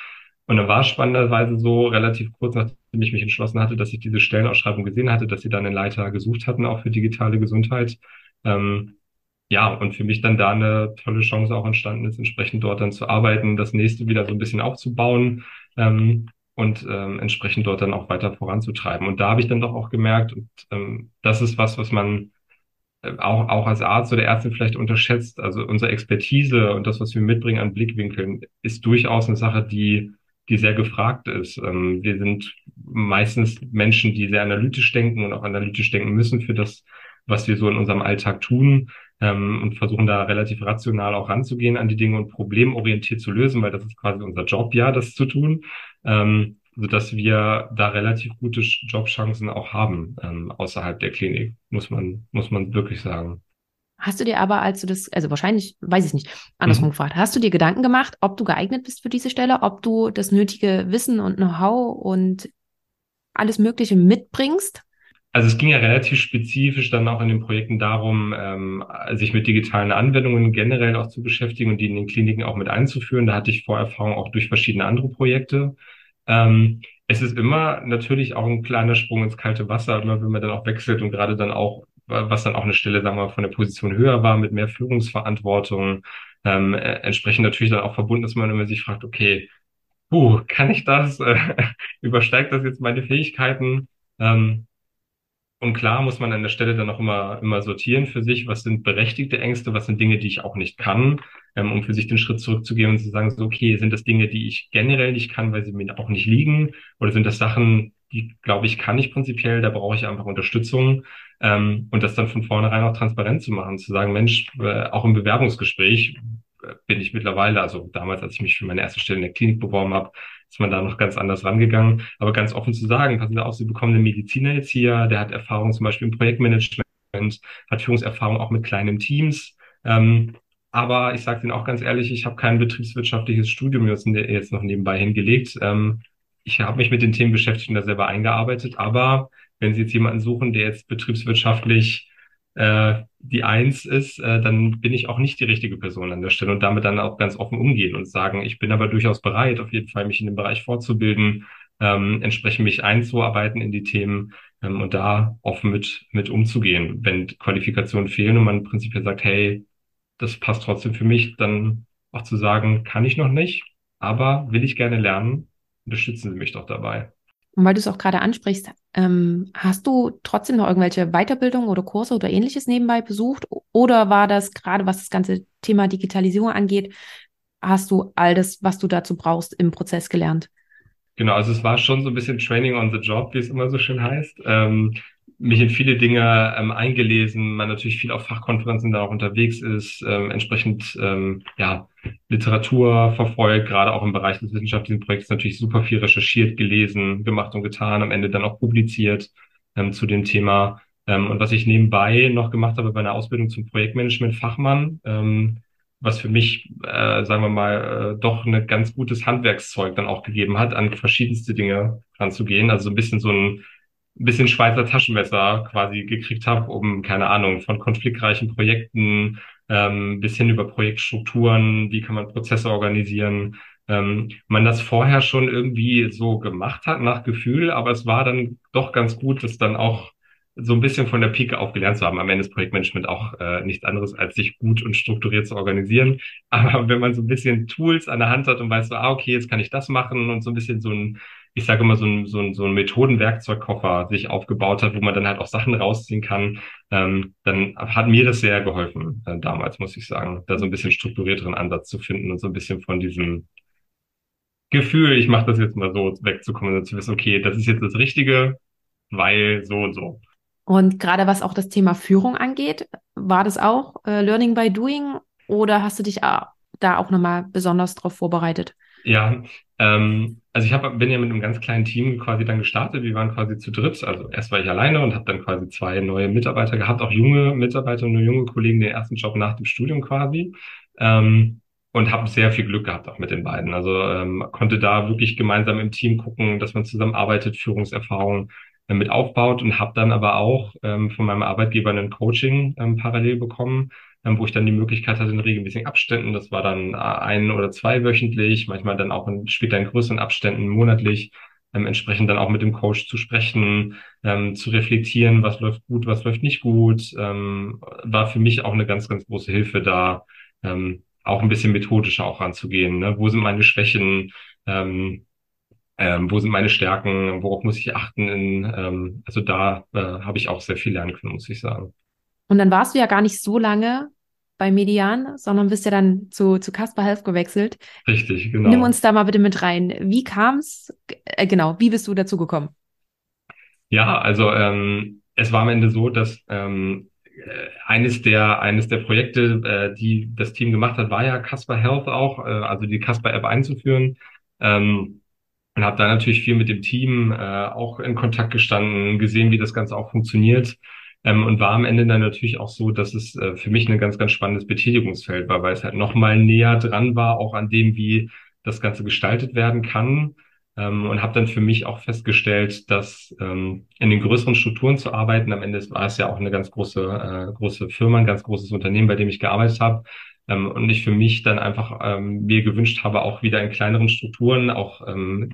Speaker 2: Und dann war spannenderweise so, relativ kurz nachdem ich mich entschlossen hatte, dass ich diese Stellenausschreibung gesehen hatte, dass sie dann einen Leiter gesucht hatten, auch für digitale Gesundheit. Ähm, ja, und für mich dann da eine tolle Chance auch entstanden ist, entsprechend dort dann zu arbeiten, das nächste wieder so ein bisschen aufzubauen. Ähm, und ähm, entsprechend dort dann auch weiter voranzutreiben. Und da habe ich dann doch auch gemerkt, und ähm, das ist was, was man äh, auch, auch als Arzt oder Ärztin vielleicht unterschätzt. Also unsere Expertise und das, was wir mitbringen an Blickwinkeln, ist durchaus eine Sache, die, die sehr gefragt ist. Ähm, wir sind meistens Menschen, die sehr analytisch denken und auch analytisch denken müssen für das, was wir so in unserem Alltag tun ähm, und versuchen da relativ rational auch ranzugehen an die Dinge und problemorientiert zu lösen, weil das ist quasi unser Job, ja, das zu tun, ähm, so dass wir da relativ gute Jobchancen auch haben ähm, außerhalb der Klinik, muss man muss man wirklich sagen.
Speaker 1: Hast du dir aber, als du das, also wahrscheinlich, weiß ich nicht, andersrum mhm. gefragt, hast du dir Gedanken gemacht, ob du geeignet bist für diese Stelle, ob du das nötige Wissen und Know-how und alles Mögliche mitbringst?
Speaker 2: Also es ging ja relativ spezifisch dann auch in den Projekten darum, ähm, sich mit digitalen Anwendungen generell auch zu beschäftigen und die in den Kliniken auch mit einzuführen. Da hatte ich Vorerfahrung auch durch verschiedene andere Projekte. Ähm, es ist immer natürlich auch ein kleiner Sprung ins kalte Wasser, immer wenn man dann auch wechselt und gerade dann auch, was dann auch eine Stelle, sagen wir mal, von der Position höher war, mit mehr Führungsverantwortung, ähm, äh, entsprechend natürlich dann auch verbunden, dass man immer sich fragt, okay, puh, kann ich das? übersteigt das jetzt meine Fähigkeiten? Ähm, und klar muss man an der Stelle dann auch immer, immer sortieren für sich, was sind berechtigte Ängste, was sind Dinge, die ich auch nicht kann, ähm, um für sich den Schritt zurückzugehen und zu sagen, so, okay, sind das Dinge, die ich generell nicht kann, weil sie mir auch nicht liegen, oder sind das Sachen, die, glaube ich, kann ich prinzipiell, da brauche ich einfach Unterstützung, ähm, und das dann von vornherein auch transparent zu machen, zu sagen, Mensch, äh, auch im Bewerbungsgespräch äh, bin ich mittlerweile, also damals, als ich mich für meine erste Stelle in der Klinik beworben habe, ist man da noch ganz anders rangegangen. Aber ganz offen zu sagen, passen Sie auf, Sie bekommen einen Mediziner jetzt hier, der hat Erfahrung zum Beispiel im Projektmanagement, hat Führungserfahrung auch mit kleinen Teams. Ähm, aber ich sage Ihnen auch ganz ehrlich, ich habe kein betriebswirtschaftliches Studium jetzt, jetzt noch nebenbei hingelegt. Ähm, ich habe mich mit den Themen beschäftigt und da selber eingearbeitet, aber wenn Sie jetzt jemanden suchen, der jetzt betriebswirtschaftlich äh, die Eins ist, äh, dann bin ich auch nicht die richtige Person an der Stelle und damit dann auch ganz offen umgehen und sagen, ich bin aber durchaus bereit, auf jeden Fall mich in dem Bereich fortzubilden, ähm, entsprechend mich einzuarbeiten in die Themen ähm, und da offen mit, mit umzugehen. Wenn Qualifikationen fehlen und man prinzipiell sagt, hey, das passt trotzdem für mich, dann auch zu sagen, kann ich noch nicht, aber will ich gerne lernen, unterstützen Sie mich doch dabei.
Speaker 1: Und weil du es auch gerade ansprichst, ähm, hast du trotzdem noch irgendwelche Weiterbildungen oder Kurse oder ähnliches nebenbei besucht? Oder war das gerade, was das ganze Thema Digitalisierung angeht, hast du all das, was du dazu brauchst, im Prozess gelernt?
Speaker 2: Genau, also es war schon so ein bisschen Training on the Job, wie es immer so schön heißt. Ähm, mich in viele Dinge ähm, eingelesen, man natürlich viel auf Fachkonferenzen da auch unterwegs ist, ähm, entsprechend ähm, ja Literatur verfolgt, gerade auch im Bereich des wissenschaftlichen Projekts natürlich super viel recherchiert, gelesen, gemacht und getan, am Ende dann auch publiziert ähm, zu dem Thema. Ähm, und was ich nebenbei noch gemacht habe bei einer Ausbildung zum Projektmanagement-Fachmann, ähm, was für mich, äh, sagen wir mal, äh, doch ein ganz gutes Handwerkszeug dann auch gegeben hat, an verschiedenste Dinge ranzugehen. Also so ein bisschen so ein bisschen Schweizer Taschenmesser quasi gekriegt habe, um, keine Ahnung, von konfliktreichen Projekten ähm, bis hin über Projektstrukturen, wie kann man Prozesse organisieren. Ähm, man das vorher schon irgendwie so gemacht hat nach Gefühl, aber es war dann doch ganz gut, das dann auch so ein bisschen von der Pike auf gelernt zu haben. Am Ende ist Projektmanagement auch äh, nichts anderes, als sich gut und strukturiert zu organisieren. Aber wenn man so ein bisschen Tools an der Hand hat und weiß so, ah, okay, jetzt kann ich das machen und so ein bisschen so ein ich sage immer, so ein, so ein, so ein Methodenwerkzeugkoffer sich aufgebaut hat, wo man dann halt auch Sachen rausziehen kann, ähm, dann hat mir das sehr geholfen äh, damals, muss ich sagen, da so ein bisschen strukturierteren Ansatz zu finden und so ein bisschen von diesem Gefühl, ich mache das jetzt mal so wegzukommen und zu wissen, okay, das ist jetzt das Richtige, weil so und so.
Speaker 1: Und gerade was auch das Thema Führung angeht, war das auch äh, Learning by Doing oder hast du dich äh, da auch nochmal besonders drauf vorbereitet?
Speaker 2: Ja, ähm, also ich hab, bin ja mit einem ganz kleinen Team quasi dann gestartet. Wir waren quasi zu dritt. Also erst war ich alleine und habe dann quasi zwei neue Mitarbeiter gehabt, auch junge Mitarbeiter und junge Kollegen, den ersten Job nach dem Studium quasi. Ähm, und habe sehr viel Glück gehabt auch mit den beiden. Also ähm, konnte da wirklich gemeinsam im Team gucken, dass man zusammenarbeitet, Führungserfahrung äh, mit aufbaut und habe dann aber auch ähm, von meinem Arbeitgeber ein Coaching ähm, parallel bekommen, wo ich dann die Möglichkeit hatte in regelmäßigen Abständen. Das war dann äh, ein oder zwei wöchentlich, manchmal dann auch in, später in größeren Abständen monatlich, ähm, entsprechend dann auch mit dem Coach zu sprechen, ähm, zu reflektieren, was läuft gut, was läuft nicht gut, ähm, war für mich auch eine ganz, ganz große Hilfe da, ähm, auch ein bisschen methodischer auch ranzugehen. Ne? Wo sind meine Schwächen? Ähm, ähm, wo sind meine Stärken? Worauf muss ich achten? In, ähm, also da äh, habe ich auch sehr viel lernen können, muss ich sagen.
Speaker 1: Und dann warst du ja gar nicht so lange bei Median, sondern bist ja dann zu, zu Casper Health gewechselt.
Speaker 2: Richtig, genau.
Speaker 1: Nimm uns da mal bitte mit rein. Wie kam es? Äh, genau, wie bist du dazu gekommen?
Speaker 2: Ja, also ähm, es war am Ende so, dass ähm, äh, eines der eines der Projekte, äh, die das Team gemacht hat, war ja Casper Health auch, äh, also die Casper App einzuführen. Ähm, und habe da natürlich viel mit dem Team äh, auch in Kontakt gestanden, gesehen, wie das Ganze auch funktioniert. Ähm, und war am Ende dann natürlich auch so, dass es äh, für mich ein ganz, ganz spannendes Betätigungsfeld war, weil es halt nochmal näher dran war, auch an dem, wie das Ganze gestaltet werden kann. Ähm, und habe dann für mich auch festgestellt, dass ähm, in den größeren Strukturen zu arbeiten, am Ende war es ja auch eine ganz große, äh, große Firma, ein ganz großes Unternehmen, bei dem ich gearbeitet habe, ähm, und ich für mich dann einfach ähm, mir gewünscht habe, auch wieder in kleineren Strukturen, auch ähm,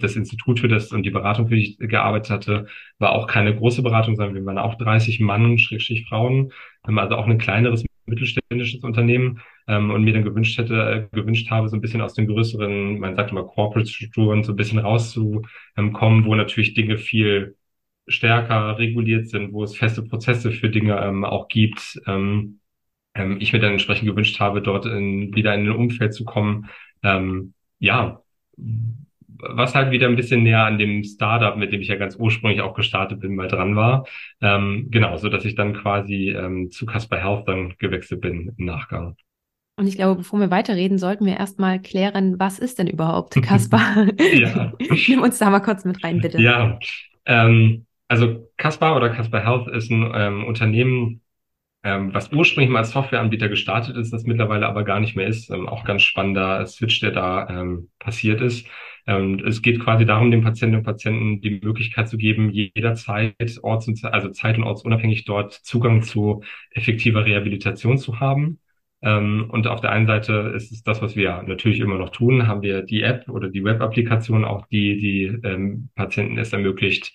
Speaker 2: das Institut für das und die Beratung, für die ich gearbeitet hatte, war auch keine große Beratung, sondern wir waren auch 30 Mann, Schrägstrich Frauen, ähm, also auch ein kleineres mittelständisches Unternehmen ähm, und mir dann gewünscht hätte, äh, gewünscht habe, so ein bisschen aus den größeren, man sagt immer Corporate-Strukturen, so ein bisschen rauszukommen, wo natürlich Dinge viel stärker reguliert sind, wo es feste Prozesse für Dinge ähm, auch gibt. Ähm, ähm, ich mir dann entsprechend gewünscht habe, dort in, wieder in ein Umfeld zu kommen, ähm, ja, was halt wieder ein bisschen näher an dem Startup, mit dem ich ja ganz ursprünglich auch gestartet bin, mal dran war. Ähm, genau, so dass ich dann quasi ähm, zu Casper Health dann gewechselt bin im Nachgang.
Speaker 1: Und ich glaube, bevor wir weiterreden, sollten wir erstmal klären, was ist denn überhaupt Casper? ja. Nimm uns da mal kurz mit rein, bitte.
Speaker 2: Ja, ähm, also Casper oder Casper Health ist ein ähm, Unternehmen, ähm, was ursprünglich mal als Softwareanbieter gestartet ist, das mittlerweile aber gar nicht mehr ist. Ähm, auch ganz spannender Switch, der da ähm, passiert ist. Ähm, es geht quasi darum, den Patientinnen und Patienten die Möglichkeit zu geben, jederzeit orts- und, also zeit- und ortsunabhängig dort Zugang zu effektiver Rehabilitation zu haben. Ähm, und auf der einen Seite ist es das, was wir natürlich immer noch tun, haben wir die App oder die Web-Applikation, auch die, die ähm, Patienten es ermöglicht,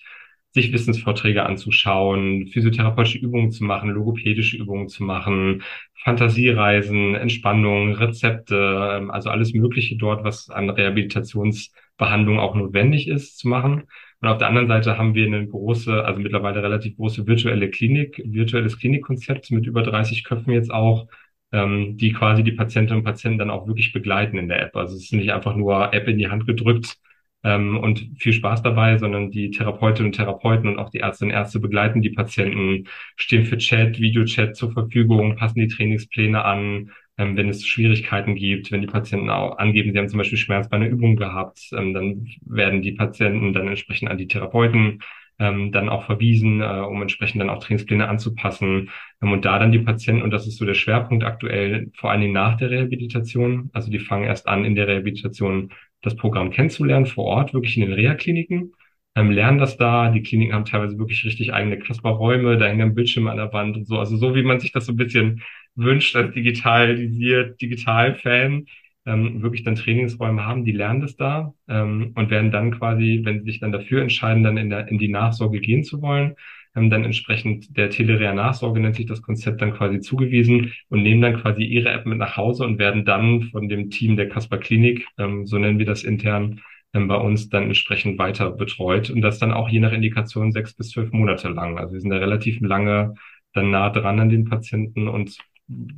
Speaker 2: sich Wissensvorträge anzuschauen, physiotherapeutische Übungen zu machen, logopädische Übungen zu machen, Fantasiereisen, Entspannung, Rezepte, ähm, also alles Mögliche dort, was an Rehabilitationsbehandlung auch notwendig ist, zu machen. Und auf der anderen Seite haben wir eine große, also mittlerweile relativ große virtuelle Klinik, virtuelles Klinikkonzept mit über 30 Köpfen jetzt auch, ähm, die quasi die Patientinnen und Patienten dann auch wirklich begleiten in der App. Also es ist nicht einfach nur App in die Hand gedrückt ähm, und viel Spaß dabei, sondern die Therapeutinnen und Therapeuten und auch die Ärztinnen und Ärzte begleiten die Patienten, stehen für Chat, Videochat zur Verfügung, passen die Trainingspläne an, ähm, wenn es Schwierigkeiten gibt, wenn die Patienten auch angeben, sie haben zum Beispiel Schmerz bei einer Übung gehabt, ähm, dann werden die Patienten dann entsprechend an die Therapeuten ähm, dann auch verwiesen, äh, um entsprechend dann auch Trainingspläne anzupassen. Ähm, und da dann die Patienten, und das ist so der Schwerpunkt aktuell, vor allen Dingen nach der Rehabilitation, also die fangen erst an, in der Rehabilitation das Programm kennenzulernen, vor Ort, wirklich in den Reha-Kliniken, ähm, lernen das da. Die Kliniken haben teilweise wirklich richtig eigene Kasperräume, da hängen Bildschirme an der Wand und so. Also so, wie man sich das so ein bisschen wünscht als digitalisiert, Digital-Fan ähm, wirklich dann Trainingsräume haben, die lernen das da ähm, und werden dann quasi, wenn sie sich dann dafür entscheiden, dann in, der, in die Nachsorge gehen zu wollen, ähm, dann entsprechend der Telerea Nachsorge nennt sich das Konzept dann quasi zugewiesen und nehmen dann quasi ihre App mit nach Hause und werden dann von dem Team der Kasper Klinik, ähm, so nennen wir das intern, ähm, bei uns dann entsprechend weiter betreut und das dann auch je nach Indikation sechs bis zwölf Monate lang. Also wir sind da relativ lange dann nah dran an den Patienten und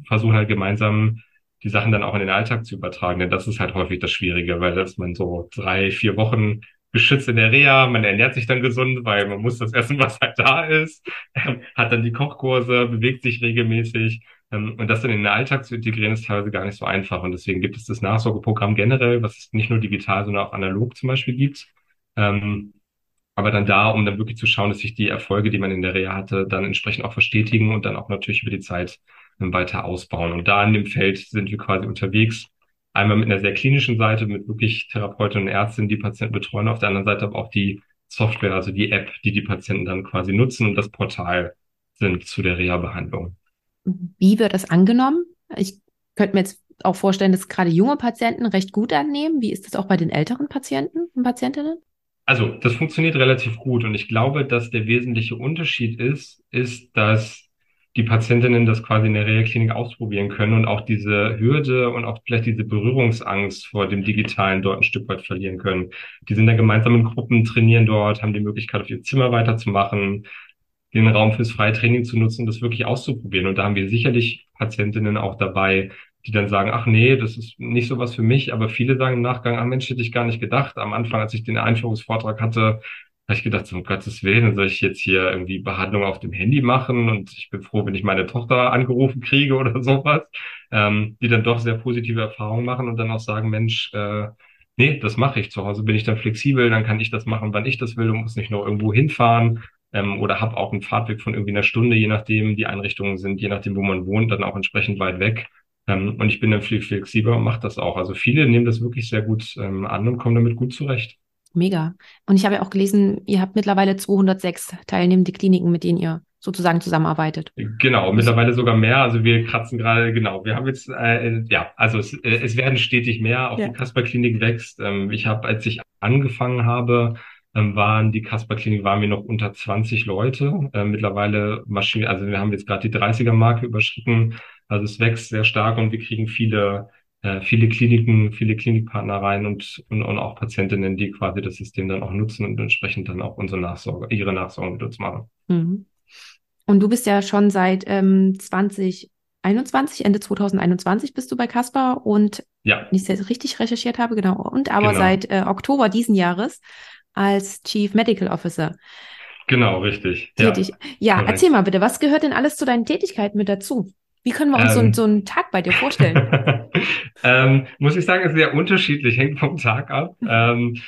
Speaker 2: versuchen halt gemeinsam die Sachen dann auch in den Alltag zu übertragen. Denn das ist halt häufig das Schwierige, weil dass man so drei, vier Wochen geschützt in der Reha, man ernährt sich dann gesund, weil man muss das essen, was halt da ist, ähm, hat dann die Kochkurse, bewegt sich regelmäßig. Ähm, und das dann in den Alltag zu integrieren, ist teilweise gar nicht so einfach. Und deswegen gibt es das Nachsorgeprogramm generell, was es nicht nur digital, sondern auch analog zum Beispiel gibt. Ähm, aber dann da, um dann wirklich zu schauen, dass sich die Erfolge, die man in der Reha hatte, dann entsprechend auch verstetigen und dann auch natürlich über die Zeit weiter ausbauen. Und da in dem Feld sind wir quasi unterwegs. Einmal mit einer sehr klinischen Seite, mit wirklich Therapeutinnen und Ärztinnen, die Patienten betreuen. Auf der anderen Seite aber auch die Software, also die App, die die Patienten dann quasi nutzen und das Portal sind zu der Reha-Behandlung.
Speaker 1: Wie wird das angenommen? Ich könnte mir jetzt auch vorstellen, dass gerade junge Patienten recht gut annehmen. Wie ist das auch bei den älteren Patienten und Patientinnen?
Speaker 2: Also, das funktioniert relativ gut und ich glaube, dass der wesentliche Unterschied ist, ist, dass die Patientinnen das quasi in der Reha-Klinik ausprobieren können und auch diese Hürde und auch vielleicht diese Berührungsangst vor dem Digitalen dort ein Stück weit verlieren können. Die sind dann gemeinsam in Gruppen, trainieren dort, haben die Möglichkeit, auf ihr Zimmer weiterzumachen, den Raum fürs freie Training zu nutzen, das wirklich auszuprobieren. Und da haben wir sicherlich Patientinnen auch dabei, die dann sagen, ach nee, das ist nicht so was für mich, aber viele sagen im Nachgang, ah Mensch, hätte ich gar nicht gedacht. Am Anfang, als ich den Einführungsvortrag hatte, habe ich gedacht, um Gottes Willen, soll ich jetzt hier irgendwie Behandlung auf dem Handy machen und ich bin froh, wenn ich meine Tochter angerufen kriege oder sowas, ähm, die dann doch sehr positive Erfahrungen machen und dann auch sagen, Mensch, äh, nee, das mache ich. Zu Hause bin ich dann flexibel, dann kann ich das machen, wann ich das will und muss nicht noch irgendwo hinfahren ähm, oder habe auch einen Fahrtweg von irgendwie einer Stunde, je nachdem die Einrichtungen sind, je nachdem, wo man wohnt, dann auch entsprechend weit weg. Ähm, und ich bin dann viel flexibler und mache das auch. Also viele nehmen das wirklich sehr gut ähm, an und kommen damit gut zurecht.
Speaker 1: Mega. Und ich habe ja auch gelesen, ihr habt mittlerweile 206 teilnehmende Kliniken, mit denen ihr sozusagen zusammenarbeitet.
Speaker 2: Genau, mittlerweile sogar mehr. Also wir kratzen gerade, genau, wir haben jetzt, äh, ja, also es, äh, es werden stetig mehr. Auch ja. die Kasper-Klinik wächst. Ähm, ich habe, als ich angefangen habe, ähm, waren die Kasper-Klinik, waren wir noch unter 20 Leute. Äh, mittlerweile Maschinen, also wir haben jetzt gerade die 30er-Marke überschritten. Also es wächst sehr stark und wir kriegen viele äh, viele Kliniken, viele Klinikpartner rein und, und, und auch Patientinnen, die quasi das System dann auch nutzen und entsprechend dann auch unsere Nachsorge, ihre Nachsorge mit uns machen. Mhm.
Speaker 1: Und du bist ja schon seit ähm, 2021, Ende 2021 bist du bei Casper und ja. wenn ich es richtig recherchiert habe, genau, und aber genau. seit äh, Oktober diesen Jahres als Chief Medical Officer.
Speaker 2: Genau, richtig.
Speaker 1: Tätig. Ja, ja erzähl mal bitte, was gehört denn alles zu deinen Tätigkeiten mit dazu? Wie können wir uns ähm, so, so, einen Tag bei dir vorstellen?
Speaker 2: ähm, muss ich sagen, ist sehr unterschiedlich, hängt vom Tag ab. ähm,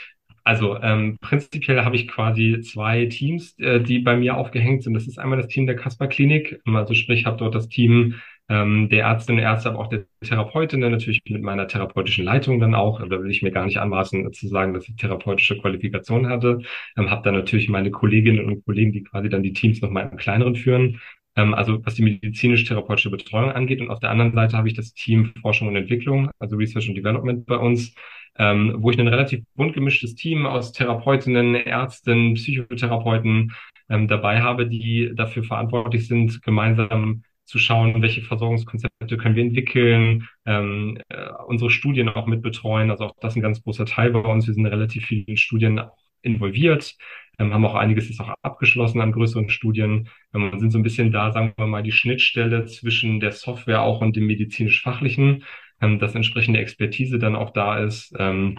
Speaker 2: also ähm, prinzipiell habe ich quasi zwei Teams, äh, die bei mir aufgehängt sind. Das ist einmal das Team der Kasper Klinik, also sprich, habe dort das Team ähm, der Ärztinnen und Ärzte, aber auch der Therapeutinnen, natürlich mit meiner therapeutischen Leitung dann auch. Da will ich mir gar nicht anmaßen zu sagen, dass ich therapeutische Qualifikation hatte. Ähm, habe dann natürlich meine Kolleginnen und Kollegen, die quasi dann die Teams nochmal im kleineren führen. Ähm, also was die medizinisch-therapeutische Betreuung angeht. Und auf der anderen Seite habe ich das Team Forschung und Entwicklung, also Research and Development bei uns, ähm, wo ich ein relativ bunt gemischtes Team aus Therapeutinnen, Ärzten, Psychotherapeuten ähm, dabei habe, die dafür verantwortlich sind, gemeinsam zu schauen, welche Versorgungskonzepte können wir entwickeln, ähm, äh, unsere Studien auch mit betreuen. Also auch das ist ein ganz großer Teil bei uns. Wir sind in relativ vielen Studien auch involviert, ähm, haben auch einiges ist auch abgeschlossen an größeren Studien ähm, sind so ein bisschen da, sagen wir mal, die Schnittstelle zwischen der Software auch und dem medizinisch-fachlichen, ähm, dass entsprechende Expertise dann auch da ist. Ähm,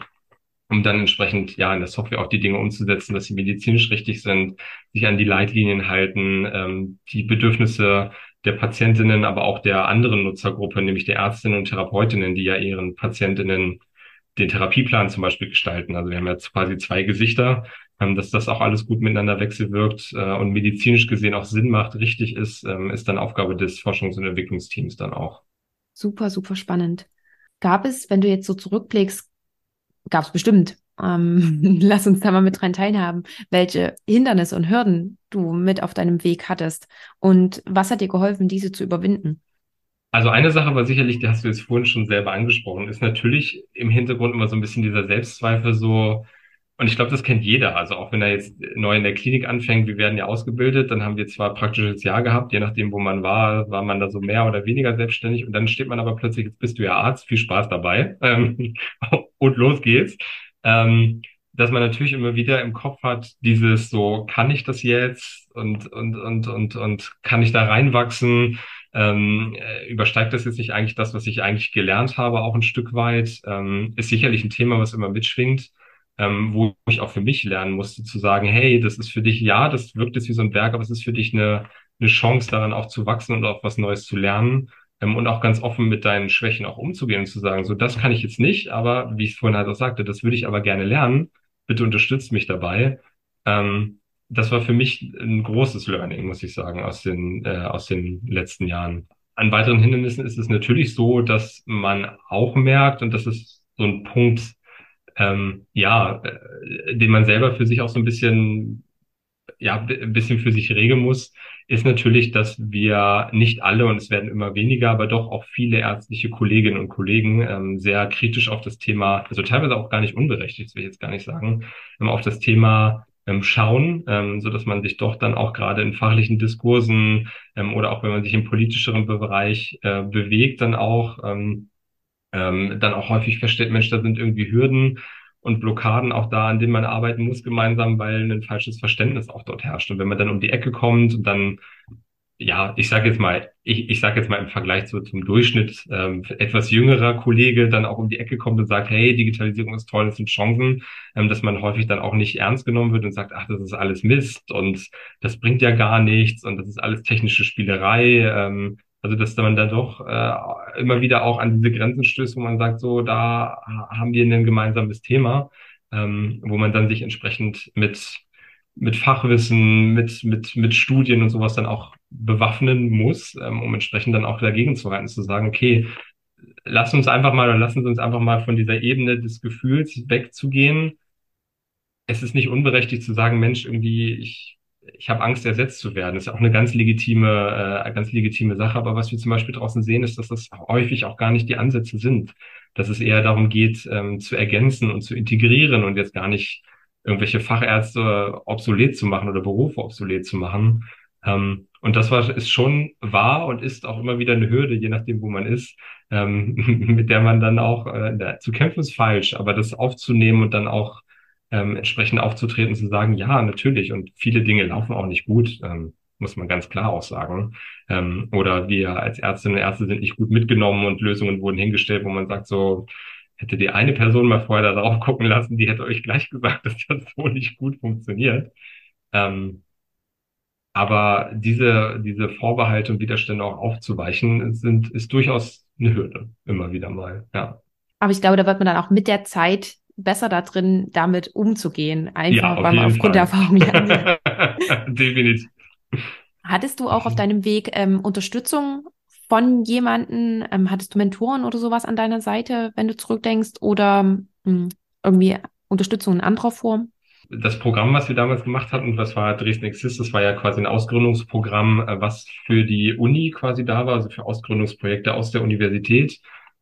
Speaker 2: um dann entsprechend ja in der Software auch die Dinge umzusetzen, dass sie medizinisch richtig sind, sich an die Leitlinien halten, ähm, die Bedürfnisse der Patientinnen, aber auch der anderen Nutzergruppe, nämlich der Ärztinnen und Therapeutinnen, die ja ihren Patientinnen den Therapieplan zum Beispiel gestalten. Also wir haben jetzt quasi zwei Gesichter, dass das auch alles gut miteinander wechselwirkt äh, und medizinisch gesehen auch Sinn macht, richtig ist, ähm, ist dann Aufgabe des Forschungs- und Entwicklungsteams dann auch.
Speaker 1: Super, super spannend. Gab es, wenn du jetzt so zurückblickst, gab es bestimmt. Ähm, lass uns da mal mit dran teilhaben, welche Hindernisse und Hürden du mit auf deinem Weg hattest und was hat dir geholfen, diese zu überwinden?
Speaker 2: Also eine Sache war sicherlich, die hast du jetzt vorhin schon selber angesprochen, ist natürlich im Hintergrund immer so ein bisschen dieser Selbstzweifel so, und ich glaube, das kennt jeder. Also auch wenn er jetzt neu in der Klinik anfängt, wir werden ja ausgebildet, dann haben wir zwar praktisches Jahr gehabt, je nachdem, wo man war, war man da so mehr oder weniger selbstständig und dann steht man aber plötzlich, jetzt bist du ja Arzt, viel Spaß dabei ähm, und los geht's. Ähm, dass man natürlich immer wieder im Kopf hat, dieses so, kann ich das jetzt und, und, und, und, und kann ich da reinwachsen? Ähm, äh, übersteigt das jetzt nicht eigentlich das, was ich eigentlich gelernt habe, auch ein Stück weit? Ähm, ist sicherlich ein Thema, was immer mitschwingt ähm, wo ich auch für mich lernen musste, zu sagen, hey, das ist für dich, ja, das wirkt jetzt wie so ein Berg, aber es ist für dich eine, eine Chance, daran auch zu wachsen und auch was Neues zu lernen ähm, und auch ganz offen mit deinen Schwächen auch umzugehen und zu sagen, so, das kann ich jetzt nicht, aber wie ich vorhin halt auch sagte, das würde ich aber gerne lernen. Bitte unterstützt mich dabei. Ähm, das war für mich ein großes Learning, muss ich sagen, aus den, äh, aus den letzten Jahren. An weiteren Hindernissen ist es natürlich so, dass man auch merkt, und das ist so ein Punkt, ähm, ja, äh, den man selber für sich auch so ein bisschen, ja, ein bisschen für sich regeln muss, ist natürlich, dass wir nicht alle, und es werden immer weniger, aber doch auch viele ärztliche Kolleginnen und Kollegen ähm, sehr kritisch auf das Thema, also teilweise auch gar nicht unberechtigt, das will ich jetzt gar nicht sagen, ähm, auf das Thema ähm, schauen, ähm, so dass man sich doch dann auch gerade in fachlichen Diskursen ähm, oder auch wenn man sich im politischeren Bereich äh, bewegt, dann auch ähm, ähm, dann auch häufig feststellt, Mensch, da sind irgendwie Hürden und Blockaden auch da, an denen man arbeiten muss gemeinsam, weil ein falsches Verständnis auch dort herrscht. Und wenn man dann um die Ecke kommt und dann ja, ich sage jetzt mal, ich, ich sage jetzt mal im Vergleich zu, zum Durchschnitt ähm, etwas jüngerer Kollege dann auch um die Ecke kommt und sagt, hey, Digitalisierung ist toll, das sind Chancen, ähm, dass man häufig dann auch nicht ernst genommen wird und sagt, ach, das ist alles Mist und das bringt ja gar nichts und das ist alles technische Spielerei. Ähm, also dass man da doch äh, immer wieder auch an diese Grenzen stößt, wo man sagt, so, da haben wir ein gemeinsames Thema, ähm, wo man dann sich entsprechend mit mit Fachwissen, mit, mit, mit Studien und sowas dann auch bewaffnen muss, ähm, um entsprechend dann auch dagegen zu halten, zu sagen, okay, lass uns einfach mal oder lassen Sie uns einfach mal von dieser Ebene des Gefühls wegzugehen. Es ist nicht unberechtigt zu sagen, Mensch, irgendwie, ich ich habe Angst, ersetzt zu werden. Das ist ja auch eine ganz legitime, äh, ganz legitime Sache. Aber was wir zum Beispiel draußen sehen, ist, dass das häufig auch gar nicht die Ansätze sind. Dass es eher darum geht, ähm, zu ergänzen und zu integrieren und jetzt gar nicht irgendwelche Fachärzte obsolet zu machen oder Berufe obsolet zu machen. Ähm, und das war, ist schon wahr und ist auch immer wieder eine Hürde, je nachdem, wo man ist, ähm, mit der man dann auch, äh, zu kämpfen ist falsch, aber das aufzunehmen und dann auch ähm, entsprechend aufzutreten, zu sagen, ja, natürlich, und viele Dinge laufen auch nicht gut, ähm, muss man ganz klar auch sagen. Ähm, oder wir als Ärztinnen und Ärzte sind nicht gut mitgenommen und Lösungen wurden hingestellt, wo man sagt, so, hätte die eine Person mal vorher da drauf gucken lassen, die hätte euch gleich gesagt, dass das so nicht gut funktioniert. Ähm, aber diese, diese Vorbehalte und Widerstände auch aufzuweichen, sind, ist durchaus eine Hürde, immer wieder mal, ja.
Speaker 1: Aber ich glaube, da wird man dann auch mit der Zeit besser da drin, damit umzugehen. Einfach, ja, weil man aufgrund der Erfahrung lernt. Definitiv. Hattest du auch auf deinem Weg ähm, Unterstützung von jemanden? Ähm, hattest du Mentoren oder sowas an deiner Seite, wenn du zurückdenkst? Oder mh, hm, irgendwie Unterstützung in anderer Form?
Speaker 2: das Programm, was wir damals gemacht hatten, was war Dresden Exist, das war ja quasi ein Ausgründungsprogramm, äh, was für die Uni quasi da war, also für Ausgründungsprojekte aus der Universität.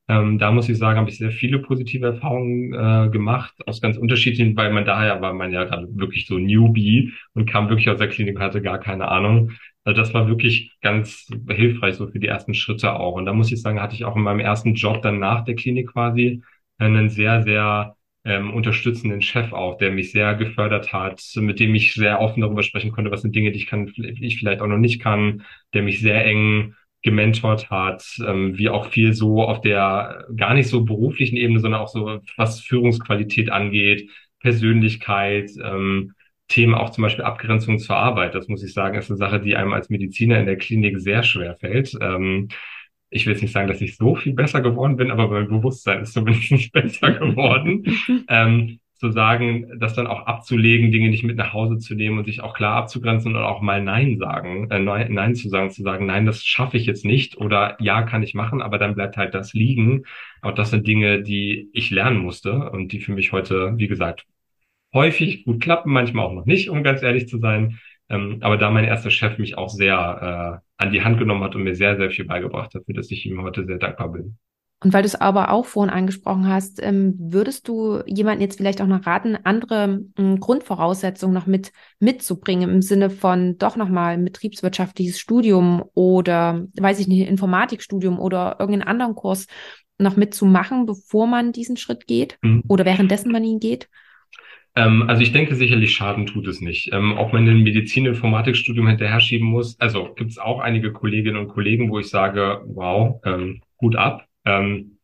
Speaker 2: Ähm, da muss ich sagen, habe ich sehr viele positive Erfahrungen äh, gemacht, aus ganz unterschiedlichen, weil man daher war man ja gerade wirklich so Newbie und kam wirklich aus der Klinik und hatte gar keine Ahnung. Also das war wirklich ganz hilfreich so für die ersten Schritte auch. Und da muss ich sagen, hatte ich auch in meinem ersten Job dann nach der Klinik quasi einen sehr, sehr ähm, unterstützenden Chef auch, der mich sehr gefördert hat, mit dem ich sehr offen darüber sprechen konnte, was sind Dinge, die ich kann, ich vielleicht auch noch nicht kann, der mich sehr eng gementort hat, ähm, wie auch viel so auf der gar nicht so beruflichen Ebene, sondern auch so was Führungsqualität angeht, Persönlichkeit, ähm, Themen auch zum Beispiel Abgrenzung zur Arbeit. Das muss ich sagen, ist eine Sache, die einem als Mediziner in der Klinik sehr schwer fällt. Ähm, ich will jetzt nicht sagen, dass ich so viel besser geworden bin, aber mein Bewusstsein ist zumindest nicht besser geworden. ähm, zu sagen, das dann auch abzulegen, Dinge nicht mit nach Hause zu nehmen und sich auch klar abzugrenzen und auch mal Nein sagen, äh, Nein zu sagen, zu sagen, nein, das schaffe ich jetzt nicht oder ja, kann ich machen, aber dann bleibt halt das liegen. Auch das sind Dinge, die ich lernen musste und die für mich heute, wie gesagt, häufig gut klappen, manchmal auch noch nicht, um ganz ehrlich zu sein. Ähm, aber da mein erster Chef mich auch sehr äh, an die Hand genommen hat und mir sehr, sehr viel beigebracht hat, für das ich ihm heute sehr dankbar bin.
Speaker 1: Und weil du es aber auch vorhin angesprochen hast, ähm, würdest du jemanden jetzt vielleicht auch noch raten, andere ähm, Grundvoraussetzungen noch mit mitzubringen im Sinne von doch nochmal ein betriebswirtschaftliches Studium oder, weiß ich nicht, Informatikstudium oder irgendeinen anderen Kurs noch mitzumachen, bevor man diesen Schritt geht mhm. oder währenddessen man ihn geht?
Speaker 2: Ähm, also ich denke sicherlich Schaden tut es nicht. Ähm, ob man ein Medizin-Informatikstudium hinterher schieben muss, also gibt es auch einige Kolleginnen und Kollegen, wo ich sage, wow, ähm, gut ab. Ähm,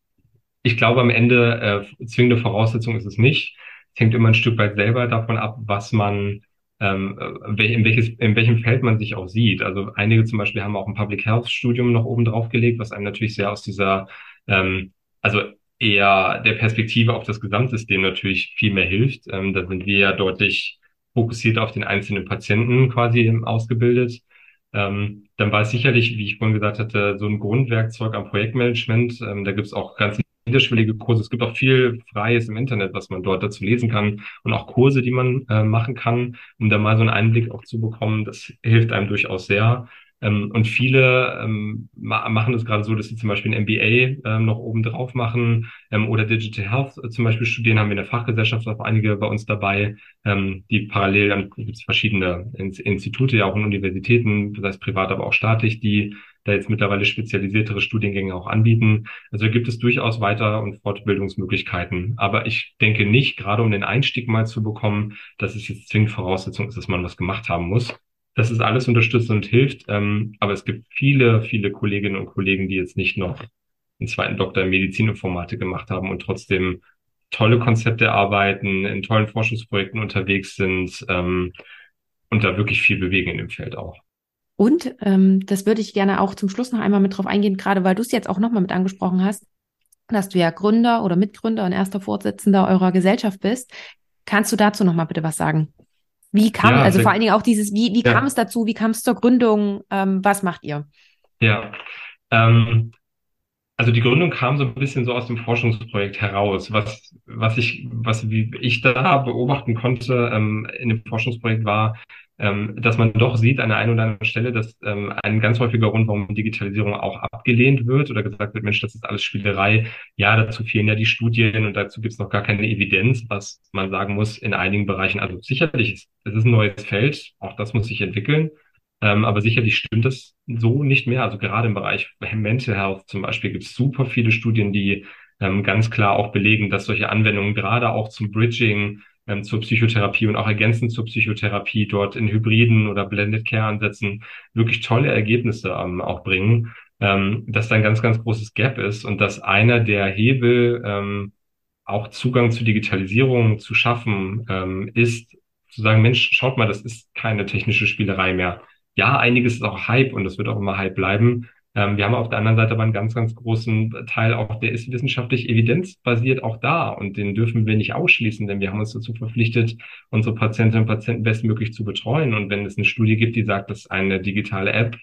Speaker 2: ich glaube, am Ende äh, zwingende Voraussetzung ist es nicht. Es hängt immer ein Stück weit selber davon ab, was man ähm, in, welches, in welchem Feld man sich auch sieht. Also einige zum Beispiel haben auch ein Public Health Studium noch oben drauf gelegt, was einem natürlich sehr aus dieser, ähm, also eher der Perspektive auf das Gesamtsystem natürlich viel mehr hilft. Ähm, da sind wir ja deutlich fokussiert auf den einzelnen Patienten quasi ausgebildet. Ähm, dann war es sicherlich, wie ich vorhin gesagt hatte, so ein Grundwerkzeug am Projektmanagement. Ähm, da gibt es auch ganz niederschwellige Kurse. Es gibt auch viel Freies im Internet, was man dort dazu lesen kann und auch Kurse, die man äh, machen kann, um da mal so einen Einblick auch zu bekommen. Das hilft einem durchaus sehr. Ähm, und viele ähm, ma machen es gerade so, dass sie zum Beispiel ein MBA ähm, noch oben drauf machen ähm, oder Digital Health äh, zum Beispiel studieren. Haben wir in der Fachgesellschaft auch einige bei uns dabei, ähm, die parallel, dann gibt es verschiedene Institute, ja auch in Universitäten, das heißt privat, aber auch staatlich, die da jetzt mittlerweile spezialisiertere Studiengänge auch anbieten. Also gibt es durchaus Weiter- und Fortbildungsmöglichkeiten. Aber ich denke nicht, gerade um den Einstieg mal zu bekommen, dass es jetzt zwingend Voraussetzung ist, dass man was gemacht haben muss. Das ist alles unterstützt und hilft. Ähm, aber es gibt viele, viele Kolleginnen und Kollegen, die jetzt nicht noch einen zweiten Doktor in Medizininformatik gemacht haben und trotzdem tolle Konzepte erarbeiten, in tollen Forschungsprojekten unterwegs sind ähm, und da wirklich viel bewegen in dem Feld auch.
Speaker 1: Und ähm, das würde ich gerne auch zum Schluss noch einmal mit drauf eingehen, gerade weil du es jetzt auch nochmal mit angesprochen hast, dass du ja Gründer oder Mitgründer und erster Vorsitzender eurer Gesellschaft bist. Kannst du dazu nochmal bitte was sagen? Wie kam, ja, also vor allen Dingen auch dieses, wie, wie ja. kam es dazu, wie kam es zur Gründung, ähm, was macht ihr?
Speaker 2: Ja, ähm, also die Gründung kam so ein bisschen so aus dem Forschungsprojekt heraus. Was, was ich, was wie ich da beobachten konnte ähm, in dem Forschungsprojekt war, ähm, dass man doch sieht an der einen oder anderen Stelle, dass ähm, ein ganz häufiger Grund, warum Digitalisierung auch abgelehnt wird oder gesagt wird, Mensch, das ist alles Spielerei. Ja, dazu fehlen ja die Studien und dazu gibt es noch gar keine Evidenz, was man sagen muss in einigen Bereichen. Also sicherlich, ist, es ist ein neues Feld, auch das muss sich entwickeln. Ähm, aber sicherlich stimmt das so nicht mehr. Also gerade im Bereich Mental Health zum Beispiel gibt es super viele Studien, die ähm, ganz klar auch belegen, dass solche Anwendungen gerade auch zum Bridging ähm, zur Psychotherapie und auch ergänzend zur Psychotherapie dort in Hybriden oder Blended Care Ansätzen wirklich tolle Ergebnisse ähm, auch bringen, ähm, dass da ein ganz, ganz großes Gap ist und dass einer der Hebel ähm, auch Zugang zu Digitalisierung zu schaffen ähm, ist, zu sagen, Mensch, schaut mal, das ist keine technische Spielerei mehr. Ja, einiges ist auch Hype und das wird auch immer Hype bleiben, ähm, wir haben auf der anderen Seite aber einen ganz, ganz großen Teil auch, der ist wissenschaftlich evidenzbasiert auch da und den dürfen wir nicht ausschließen, denn wir haben uns dazu verpflichtet, unsere Patientinnen und Patienten bestmöglich zu betreuen. Und wenn es eine Studie gibt, die sagt, dass eine digitale App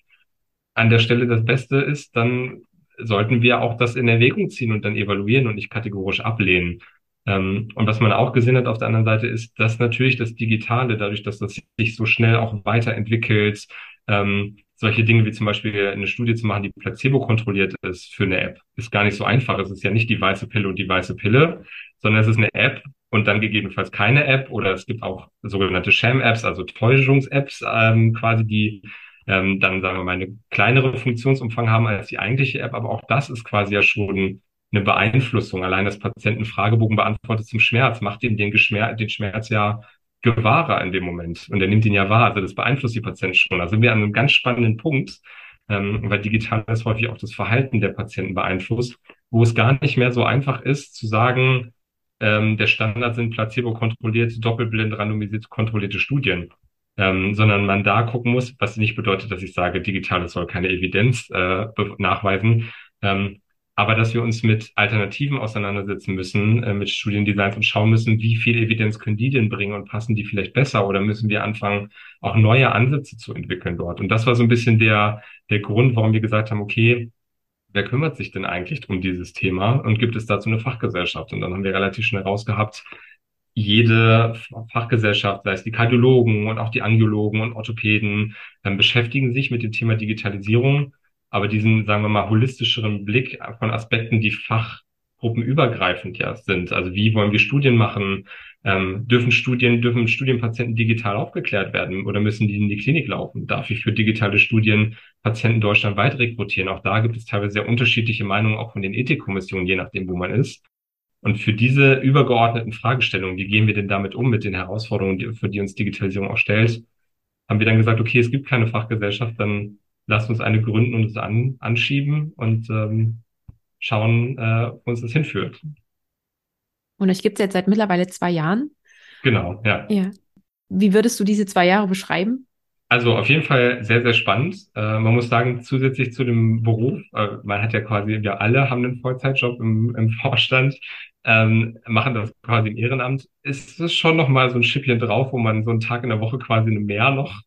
Speaker 2: an der Stelle das Beste ist, dann sollten wir auch das in Erwägung ziehen und dann evaluieren und nicht kategorisch ablehnen. Ähm, und was man auch gesehen hat auf der anderen Seite ist, dass natürlich das Digitale, dadurch, dass das sich so schnell auch weiterentwickelt, ähm, solche Dinge wie zum Beispiel eine Studie zu machen, die placebo-kontrolliert ist für eine App, ist gar nicht so einfach. Es ist ja nicht die weiße Pille und die weiße Pille, sondern es ist eine App und dann gegebenenfalls keine App oder es gibt auch sogenannte Sham-Apps, also Täuschungs-Apps ähm, quasi, die ähm, dann, sagen wir mal, eine kleinere Funktionsumfang haben als die eigentliche App. Aber auch das ist quasi ja schon eine Beeinflussung. Allein das Patienten Fragebogen beantwortet zum Schmerz, macht ihm den, Geschmer den Schmerz ja gewahrer in dem Moment. Und er nimmt ihn ja wahr. Also das beeinflusst die Patienten schon. Da sind wir an einem ganz spannenden Punkt, ähm, weil digital ist häufig auch das Verhalten der Patienten beeinflusst, wo es gar nicht mehr so einfach ist zu sagen, ähm, der Standard sind placebo-kontrollierte, doppelblind randomisiert kontrollierte Studien. Ähm, sondern man da gucken muss, was nicht bedeutet, dass ich sage, digitales soll keine Evidenz äh, nachweisen, ähm, aber dass wir uns mit Alternativen auseinandersetzen müssen, äh, mit Studiendesigns und schauen müssen, wie viel Evidenz können die denn bringen und passen die vielleicht besser oder müssen wir anfangen, auch neue Ansätze zu entwickeln dort. Und das war so ein bisschen der, der Grund, warum wir gesagt haben, okay, wer kümmert sich denn eigentlich um dieses Thema und gibt es dazu eine Fachgesellschaft? Und dann haben wir relativ schnell rausgehabt, jede Fachgesellschaft, sei es die Kardiologen und auch die Angiologen und Orthopäden, ähm, beschäftigen sich mit dem Thema Digitalisierung aber diesen, sagen wir mal, holistischeren Blick von Aspekten, die fachgruppenübergreifend ja sind. Also wie wollen wir Studien machen? Ähm, dürfen Studien, dürfen Studienpatienten digital aufgeklärt werden oder müssen die in die Klinik laufen? Darf ich für digitale Studien Patienten deutschlandweit rekrutieren? Auch da gibt es teilweise sehr unterschiedliche Meinungen, auch von den Ethikkommissionen, je nachdem, wo man ist. Und für diese übergeordneten Fragestellungen, wie gehen wir denn damit um, mit den Herausforderungen, für die uns Digitalisierung auch stellt, haben wir dann gesagt, okay, es gibt keine Fachgesellschaft, dann lasst uns eine gründen und es an, anschieben und ähm, schauen, äh, wo uns das hinführt.
Speaker 1: Und euch gibt es jetzt seit mittlerweile zwei Jahren.
Speaker 2: Genau, ja.
Speaker 1: Ja. Wie würdest du diese zwei Jahre beschreiben?
Speaker 2: Also auf jeden Fall sehr, sehr spannend. Äh, man muss sagen, zusätzlich zu dem Beruf, äh, man hat ja quasi, wir alle haben einen Vollzeitjob im, im Vorstand, ähm, machen das quasi im Ehrenamt, ist es schon nochmal so ein Schippchen drauf, wo man so einen Tag in der Woche quasi eine mehr noch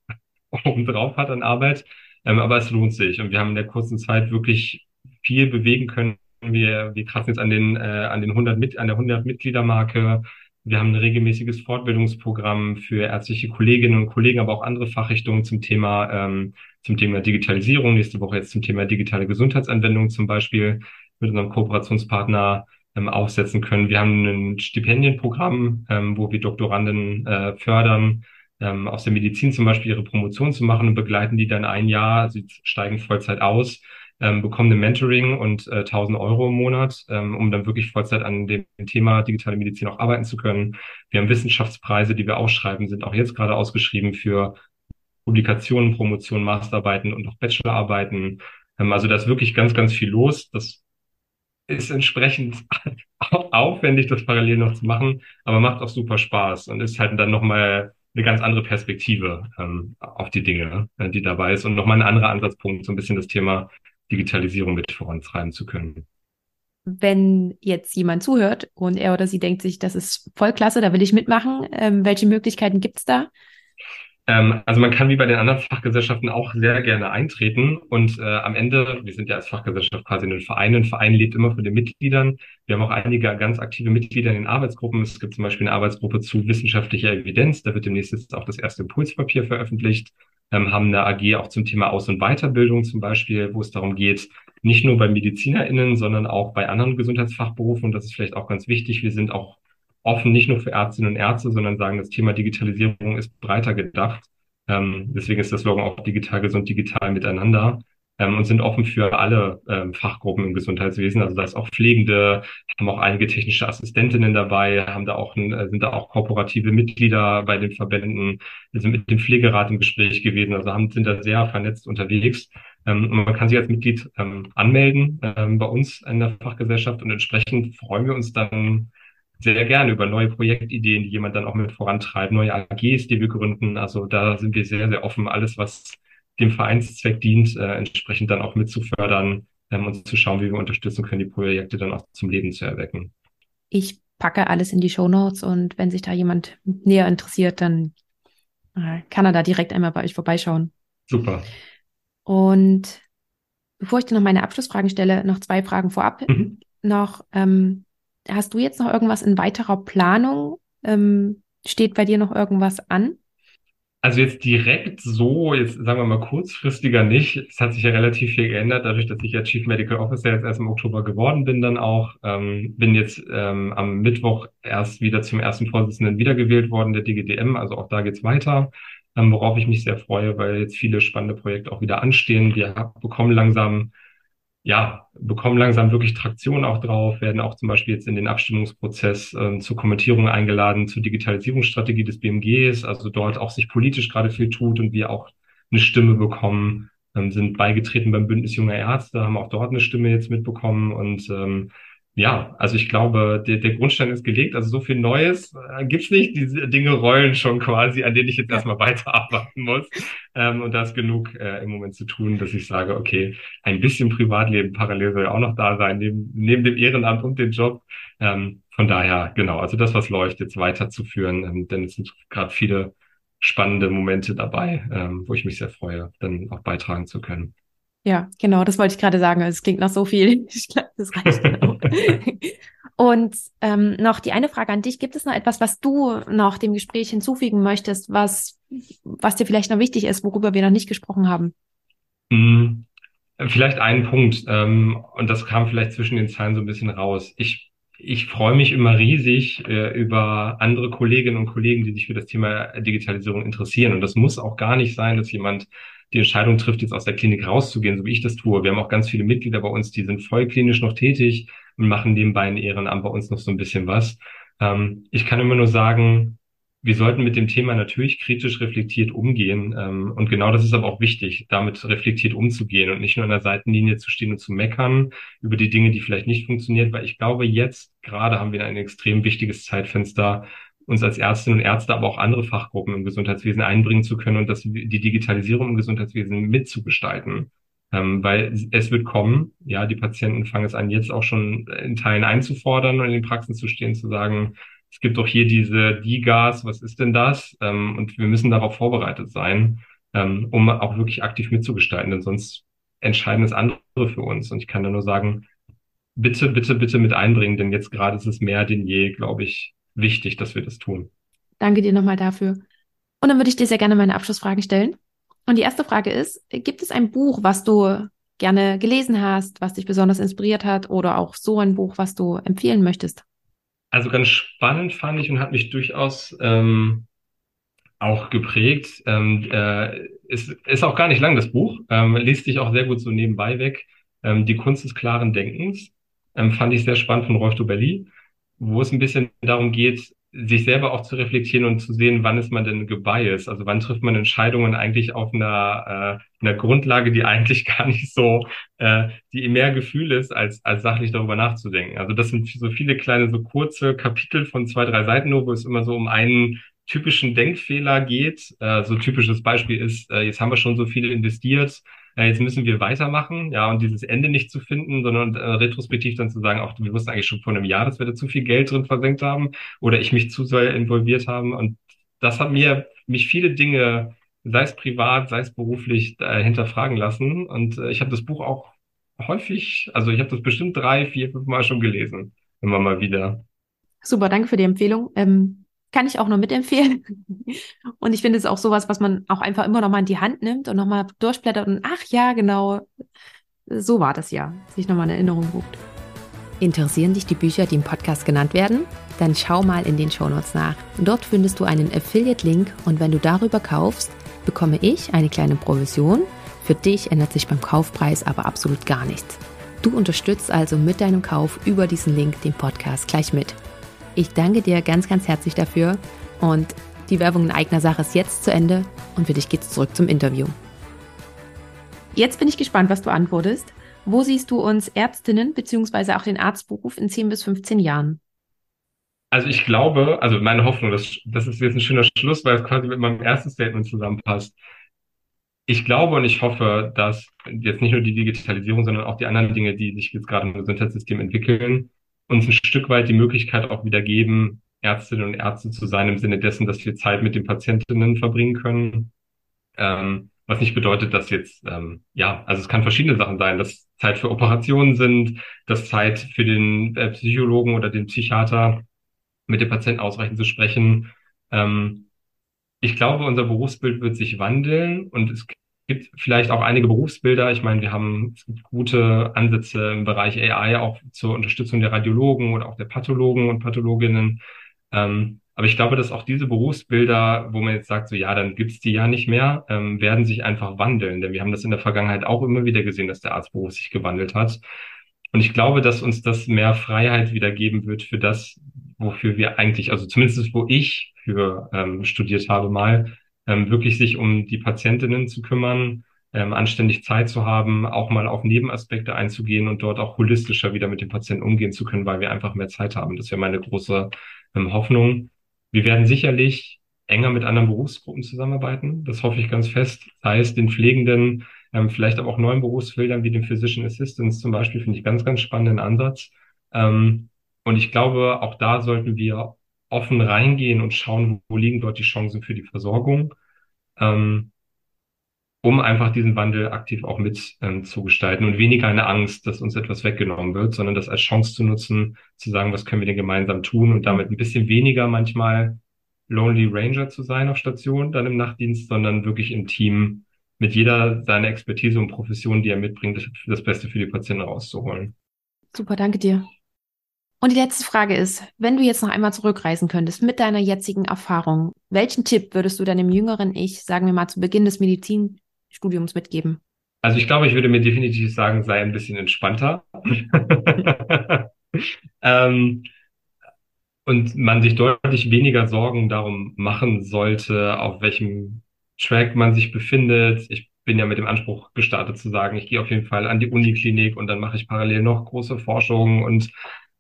Speaker 2: oben drauf hat an Arbeit. Ähm, aber es lohnt sich und wir haben in der kurzen Zeit wirklich viel bewegen können. Wir, wir kratzen jetzt an den, äh, an den 100 mit, an der 100 Mitgliedermarke. Wir haben ein regelmäßiges Fortbildungsprogramm für ärztliche Kolleginnen und Kollegen, aber auch andere Fachrichtungen zum Thema, ähm, zum Thema Digitalisierung. Nächste Woche jetzt zum Thema digitale Gesundheitsanwendung zum Beispiel mit unserem Kooperationspartner ähm, aufsetzen können. Wir haben ein Stipendienprogramm, ähm, wo wir Doktoranden äh, fördern, ähm, aus der Medizin zum Beispiel ihre Promotion zu machen und begleiten die dann ein Jahr, sie steigen Vollzeit aus, ähm, bekommen ein Mentoring und äh, 1000 Euro im Monat, ähm, um dann wirklich Vollzeit an dem Thema digitale Medizin auch arbeiten zu können. Wir haben Wissenschaftspreise, die wir ausschreiben, sind auch jetzt gerade ausgeschrieben für Publikationen, Promotionen, Masterarbeiten und auch Bachelorarbeiten. Ähm, also da ist wirklich ganz, ganz viel los. Das ist entsprechend aufwendig, das parallel noch zu machen, aber macht auch super Spaß und ist halt dann nochmal eine ganz andere Perspektive ähm, auf die Dinge, äh, die dabei ist und nochmal ein anderer Ansatzpunkt, so ein bisschen das Thema Digitalisierung mit vorantreiben zu können.
Speaker 1: Wenn jetzt jemand zuhört und er oder sie denkt sich, das ist voll klasse, da will ich mitmachen, ähm, welche Möglichkeiten gibt es da?
Speaker 2: Ähm, also man kann wie bei den anderen Fachgesellschaften auch sehr gerne eintreten und äh, am Ende, wir sind ja als Fachgesellschaft quasi ein Verein, ein Verein lebt immer von den Mitgliedern. Wir haben auch einige ganz aktive Mitglieder in den Arbeitsgruppen. Es gibt zum Beispiel eine Arbeitsgruppe zu wissenschaftlicher Evidenz, da wird demnächst jetzt auch das erste Impulspapier veröffentlicht, ähm, haben eine AG auch zum Thema Aus- und Weiterbildung zum Beispiel, wo es darum geht, nicht nur bei MedizinerInnen, sondern auch bei anderen Gesundheitsfachberufen. Und das ist vielleicht auch ganz wichtig. Wir sind auch offen, nicht nur für Ärztinnen und Ärzte, sondern sagen, das Thema Digitalisierung ist breiter gedacht. Ähm, deswegen ist das Slogan auch digital gesund, digital miteinander ähm, und sind offen für alle ähm, Fachgruppen im Gesundheitswesen. Also da ist auch Pflegende, haben auch einige technische Assistentinnen dabei, haben da auch ein, äh, sind da auch kooperative Mitglieder bei den Verbänden, sind mit dem Pflegerat im Gespräch gewesen, also haben, sind da sehr vernetzt unterwegs. Ähm, und man kann sich als Mitglied ähm, anmelden ähm, bei uns in der Fachgesellschaft und entsprechend freuen wir uns dann sehr gerne über neue Projektideen, die jemand dann auch mit vorantreibt, neue AGs, die wir gründen. Also da sind wir sehr, sehr offen, alles, was dem Vereinszweck dient, äh, entsprechend dann auch mitzufördern ähm, und zu schauen, wie wir unterstützen können, die Projekte dann auch zum Leben zu erwecken.
Speaker 1: Ich packe alles in die Show Notes und wenn sich da jemand näher interessiert, dann äh, kann er da direkt einmal bei euch vorbeischauen.
Speaker 2: Super.
Speaker 1: Und bevor ich dir noch meine Abschlussfragen stelle, noch zwei Fragen vorab. Mhm. Noch, ähm, hast du jetzt noch irgendwas in weiterer Planung? Ähm, steht bei dir noch irgendwas an?
Speaker 2: Also jetzt direkt so, jetzt sagen wir mal kurzfristiger nicht. Es hat sich ja relativ viel geändert, dadurch, dass ich ja Chief Medical Officer jetzt erst im Oktober geworden bin, dann auch. Ähm, bin jetzt ähm, am Mittwoch erst wieder zum ersten Vorsitzenden wiedergewählt worden, der DGDM. Also auch da geht's weiter, ähm, worauf ich mich sehr freue, weil jetzt viele spannende Projekte auch wieder anstehen. Wir bekommen langsam ja, bekommen langsam wirklich Traktion auch drauf, werden auch zum Beispiel jetzt in den Abstimmungsprozess ähm, zur Kommentierung eingeladen, zur Digitalisierungsstrategie des BMGs, also dort auch sich politisch gerade viel tut und wir auch eine Stimme bekommen, ähm, sind beigetreten beim Bündnis junger Ärzte, haben auch dort eine Stimme jetzt mitbekommen und ähm, ja, also ich glaube, der, der Grundstein ist gelegt. Also so viel Neues äh, gibt's nicht. Diese Dinge rollen schon quasi, an denen ich jetzt erstmal weiterarbeiten muss. Ähm, und da ist genug äh, im Moment zu tun, dass ich sage, okay, ein bisschen Privatleben parallel soll ja auch noch da sein, neben, neben dem Ehrenamt und dem Job. Ähm, von daher, genau, also das, was läuft, jetzt weiterzuführen, ähm, denn es sind gerade viele spannende Momente dabei, ähm, wo ich mich sehr freue, dann auch beitragen zu können.
Speaker 1: Ja, genau, das wollte ich gerade sagen. Es klingt nach so viel. das reicht genau. Und ähm, noch die eine Frage an dich. Gibt es noch etwas, was du noch dem Gespräch hinzufügen möchtest, was, was dir vielleicht noch wichtig ist, worüber wir noch nicht gesprochen haben?
Speaker 2: Hm, vielleicht einen Punkt, ähm, und das kam vielleicht zwischen den Zeilen so ein bisschen raus. Ich, ich freue mich immer riesig äh, über andere Kolleginnen und Kollegen, die sich für das Thema Digitalisierung interessieren. Und das muss auch gar nicht sein, dass jemand die Entscheidung trifft, jetzt aus der Klinik rauszugehen, so wie ich das tue. Wir haben auch ganz viele Mitglieder bei uns, die sind voll klinisch noch tätig und machen nebenbei in Ehrenamt bei uns noch so ein bisschen was. Ähm, ich kann immer nur sagen, wir sollten mit dem Thema natürlich kritisch reflektiert umgehen. Ähm, und genau das ist aber auch wichtig, damit reflektiert umzugehen und nicht nur an der Seitenlinie zu stehen und zu meckern über die Dinge, die vielleicht nicht funktioniert, weil ich glaube, jetzt gerade haben wir ein extrem wichtiges Zeitfenster, uns als Ärztinnen und Ärzte, aber auch andere Fachgruppen im Gesundheitswesen einbringen zu können und das, die Digitalisierung im Gesundheitswesen mitzugestalten. Ähm, weil es wird kommen, ja, die Patienten fangen es an, jetzt auch schon in Teilen einzufordern und in den Praxen zu stehen, zu sagen, es gibt doch hier diese DIGAS, was ist denn das? Ähm, und wir müssen darauf vorbereitet sein, ähm, um auch wirklich aktiv mitzugestalten, denn sonst entscheiden es andere für uns. Und ich kann da nur sagen, bitte, bitte, bitte mit einbringen, denn jetzt gerade ist es mehr denn je, glaube ich, wichtig, dass wir das tun.
Speaker 1: Danke dir nochmal dafür. Und dann würde ich dir sehr gerne meine Abschlussfragen stellen. Und die erste Frage ist, gibt es ein Buch, was du gerne gelesen hast, was dich besonders inspiriert hat oder auch so ein Buch, was du empfehlen möchtest?
Speaker 2: Also ganz spannend fand ich und hat mich durchaus ähm, auch geprägt. Ähm, äh, ist, ist auch gar nicht lang, das Buch. Ähm, liest sich auch sehr gut so nebenbei weg. Ähm, die Kunst des klaren Denkens ähm, fand ich sehr spannend von Rolf Dobelli wo es ein bisschen darum geht, sich selber auch zu reflektieren und zu sehen, wann ist man denn gebiased? Also wann trifft man Entscheidungen eigentlich auf einer, äh, einer Grundlage, die eigentlich gar nicht so, äh, die mehr Gefühl ist, als, als sachlich darüber nachzudenken. Also das sind so viele kleine, so kurze Kapitel von zwei, drei Seiten nur, wo es immer so um einen typischen Denkfehler geht. Äh, so typisches Beispiel ist, äh, jetzt haben wir schon so viel investiert, ja, jetzt müssen wir weitermachen, ja, und dieses Ende nicht zu finden, sondern äh, retrospektiv dann zu sagen, auch wir wussten eigentlich schon vor einem Jahr, dass wir da zu viel Geld drin versenkt haben oder ich mich zu sehr involviert haben. Und das hat mir mich viele Dinge, sei es privat, sei es beruflich, äh, hinterfragen lassen. Und äh, ich habe das Buch auch häufig, also ich habe das bestimmt drei, vier, fünf Mal schon gelesen, immer mal wieder.
Speaker 1: Super, danke für die Empfehlung. Ähm, kann ich auch nur mitempfehlen. Und ich finde es auch sowas, was man auch einfach immer noch mal in die Hand nimmt und noch mal durchblättert und ach ja, genau, so war das ja, sich noch mal in Erinnerung ruft. Interessieren dich die Bücher, die im Podcast genannt werden? Dann schau mal in den Shownotes nach. Dort findest du einen Affiliate-Link und wenn du darüber kaufst, bekomme ich eine kleine Provision. Für dich ändert sich beim Kaufpreis aber absolut gar nichts. Du unterstützt also mit deinem Kauf über diesen Link den Podcast gleich mit. Ich danke dir ganz, ganz herzlich dafür und die Werbung in eigener Sache ist jetzt zu Ende und für dich geht's zurück zum Interview. Jetzt bin ich gespannt, was du antwortest. Wo siehst du uns Ärztinnen beziehungsweise auch den Arztberuf in 10 bis 15 Jahren?
Speaker 2: Also ich glaube, also meine Hoffnung, das, das ist jetzt ein schöner Schluss, weil es quasi mit meinem ersten Statement zusammenpasst. Ich glaube und ich hoffe, dass jetzt nicht nur die Digitalisierung, sondern auch die anderen Dinge, die sich jetzt gerade im Gesundheitssystem entwickeln, uns ein Stück weit die Möglichkeit auch wieder geben, Ärztinnen und Ärzte zu sein, im Sinne dessen, dass wir Zeit mit den Patientinnen verbringen können. Ähm, Was nicht bedeutet, dass jetzt, ähm, ja, also es kann verschiedene Sachen sein, dass Zeit für Operationen sind, dass Zeit für den äh, Psychologen oder den Psychiater mit dem Patienten ausreichend zu sprechen. Ähm, ich glaube, unser Berufsbild wird sich wandeln und es gibt vielleicht auch einige Berufsbilder. Ich meine, wir haben gute Ansätze im Bereich AI auch zur Unterstützung der Radiologen oder auch der Pathologen und Pathologinnen. Ähm, aber ich glaube, dass auch diese Berufsbilder, wo man jetzt sagt, so ja, dann gibt's die ja nicht mehr, ähm, werden sich einfach wandeln. Denn wir haben das in der Vergangenheit auch immer wieder gesehen, dass der Arztberuf sich gewandelt hat. Und ich glaube, dass uns das mehr Freiheit wieder geben wird für das, wofür wir eigentlich, also zumindest wo ich für ähm, studiert habe mal, ähm, wirklich sich um die Patientinnen zu kümmern, ähm, anständig Zeit zu haben, auch mal auf Nebenaspekte einzugehen und dort auch holistischer wieder mit dem Patienten umgehen zu können, weil wir einfach mehr Zeit haben. Das wäre meine große ähm, Hoffnung. Wir werden sicherlich enger mit anderen Berufsgruppen zusammenarbeiten. Das hoffe ich ganz fest. Sei es den Pflegenden, ähm, vielleicht aber auch neuen Berufsfeldern wie den Physician Assistants zum Beispiel, finde ich ganz, ganz spannenden Ansatz. Ähm, und ich glaube, auch da sollten wir offen reingehen und schauen, wo liegen dort die Chancen für die Versorgung, ähm, um einfach diesen Wandel aktiv auch mit ähm, zu gestalten und weniger eine Angst, dass uns etwas weggenommen wird, sondern das als Chance zu nutzen, zu sagen, was können wir denn gemeinsam tun und damit ein bisschen weniger manchmal Lonely Ranger zu sein auf Station, dann im Nachtdienst, sondern wirklich im Team mit jeder seiner Expertise und Profession, die er mitbringt, das, das Beste für die Patienten rauszuholen.
Speaker 1: Super, danke dir. Und die letzte Frage ist, wenn du jetzt noch einmal zurückreisen könntest mit deiner jetzigen Erfahrung, welchen Tipp würdest du deinem jüngeren Ich, sagen wir mal, zu Beginn des Medizinstudiums mitgeben?
Speaker 2: Also ich glaube, ich würde mir definitiv sagen, sei ein bisschen entspannter. ähm, und man sich deutlich weniger Sorgen darum machen sollte, auf welchem Track man sich befindet. Ich bin ja mit dem Anspruch gestartet zu sagen, ich gehe auf jeden Fall an die Uniklinik und dann mache ich parallel noch große Forschung und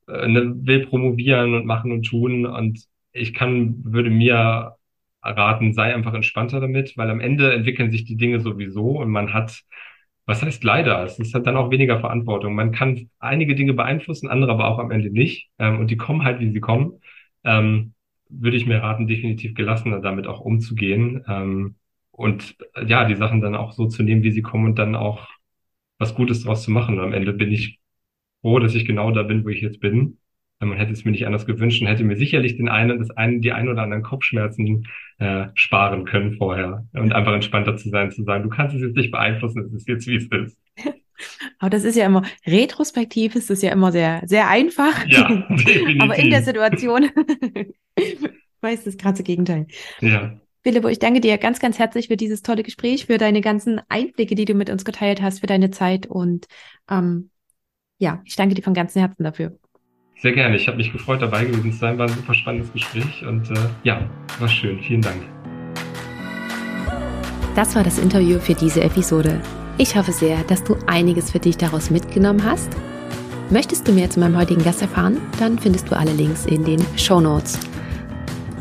Speaker 2: äh, ne, will promovieren und machen und tun. Und ich kann, würde mir raten, sei einfach entspannter damit, weil am Ende entwickeln sich die Dinge sowieso und man hat, was heißt leider, es ist halt dann auch weniger Verantwortung. Man kann einige Dinge beeinflussen, andere aber auch am Ende nicht. Ähm, und die kommen halt, wie sie kommen. Ähm, würde ich mir raten, definitiv gelassener damit auch umzugehen. Ähm, und ja, die Sachen dann auch so zu nehmen, wie sie kommen und dann auch was Gutes daraus zu machen. Und am Ende bin ich froh, dass ich genau da bin, wo ich jetzt bin. Man hätte es mir nicht anders gewünscht und hätte mir sicherlich den einen, das einen, die ein oder anderen Kopfschmerzen äh, sparen können vorher und einfach entspannter zu sein, zu sagen, du kannst es jetzt nicht beeinflussen, es ist jetzt wie es ist.
Speaker 1: Aber das ist ja immer, retrospektiv ist das ja immer sehr, sehr einfach. Ja, definitiv. Aber in der Situation weiß das gerade das Gegenteil. Ja. Philipp, ich danke dir ganz, ganz herzlich für dieses tolle Gespräch, für deine ganzen Einblicke, die du mit uns geteilt hast, für deine Zeit und ähm, ja, ich danke dir von ganzem Herzen dafür.
Speaker 2: Sehr gerne. Ich habe mich gefreut, dabei gewesen zu sein. War ein super spannendes Gespräch und äh, ja, war schön. Vielen Dank.
Speaker 1: Das war das Interview für diese Episode. Ich hoffe sehr, dass du einiges für dich daraus mitgenommen hast. Möchtest du mehr zu meinem heutigen Gast erfahren? Dann findest du alle Links in den Show Notes.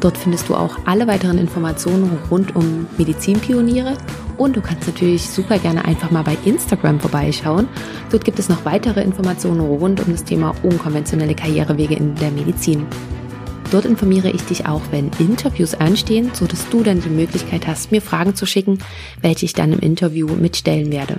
Speaker 1: Dort findest du auch alle weiteren Informationen rund um Medizinpioniere und du kannst natürlich super gerne einfach mal bei Instagram vorbeischauen. Dort gibt es noch weitere Informationen rund um das Thema unkonventionelle Karrierewege in der Medizin. Dort informiere ich dich auch, wenn Interviews anstehen, sodass du dann die Möglichkeit hast, mir Fragen zu schicken, welche ich dann im Interview mitstellen werde.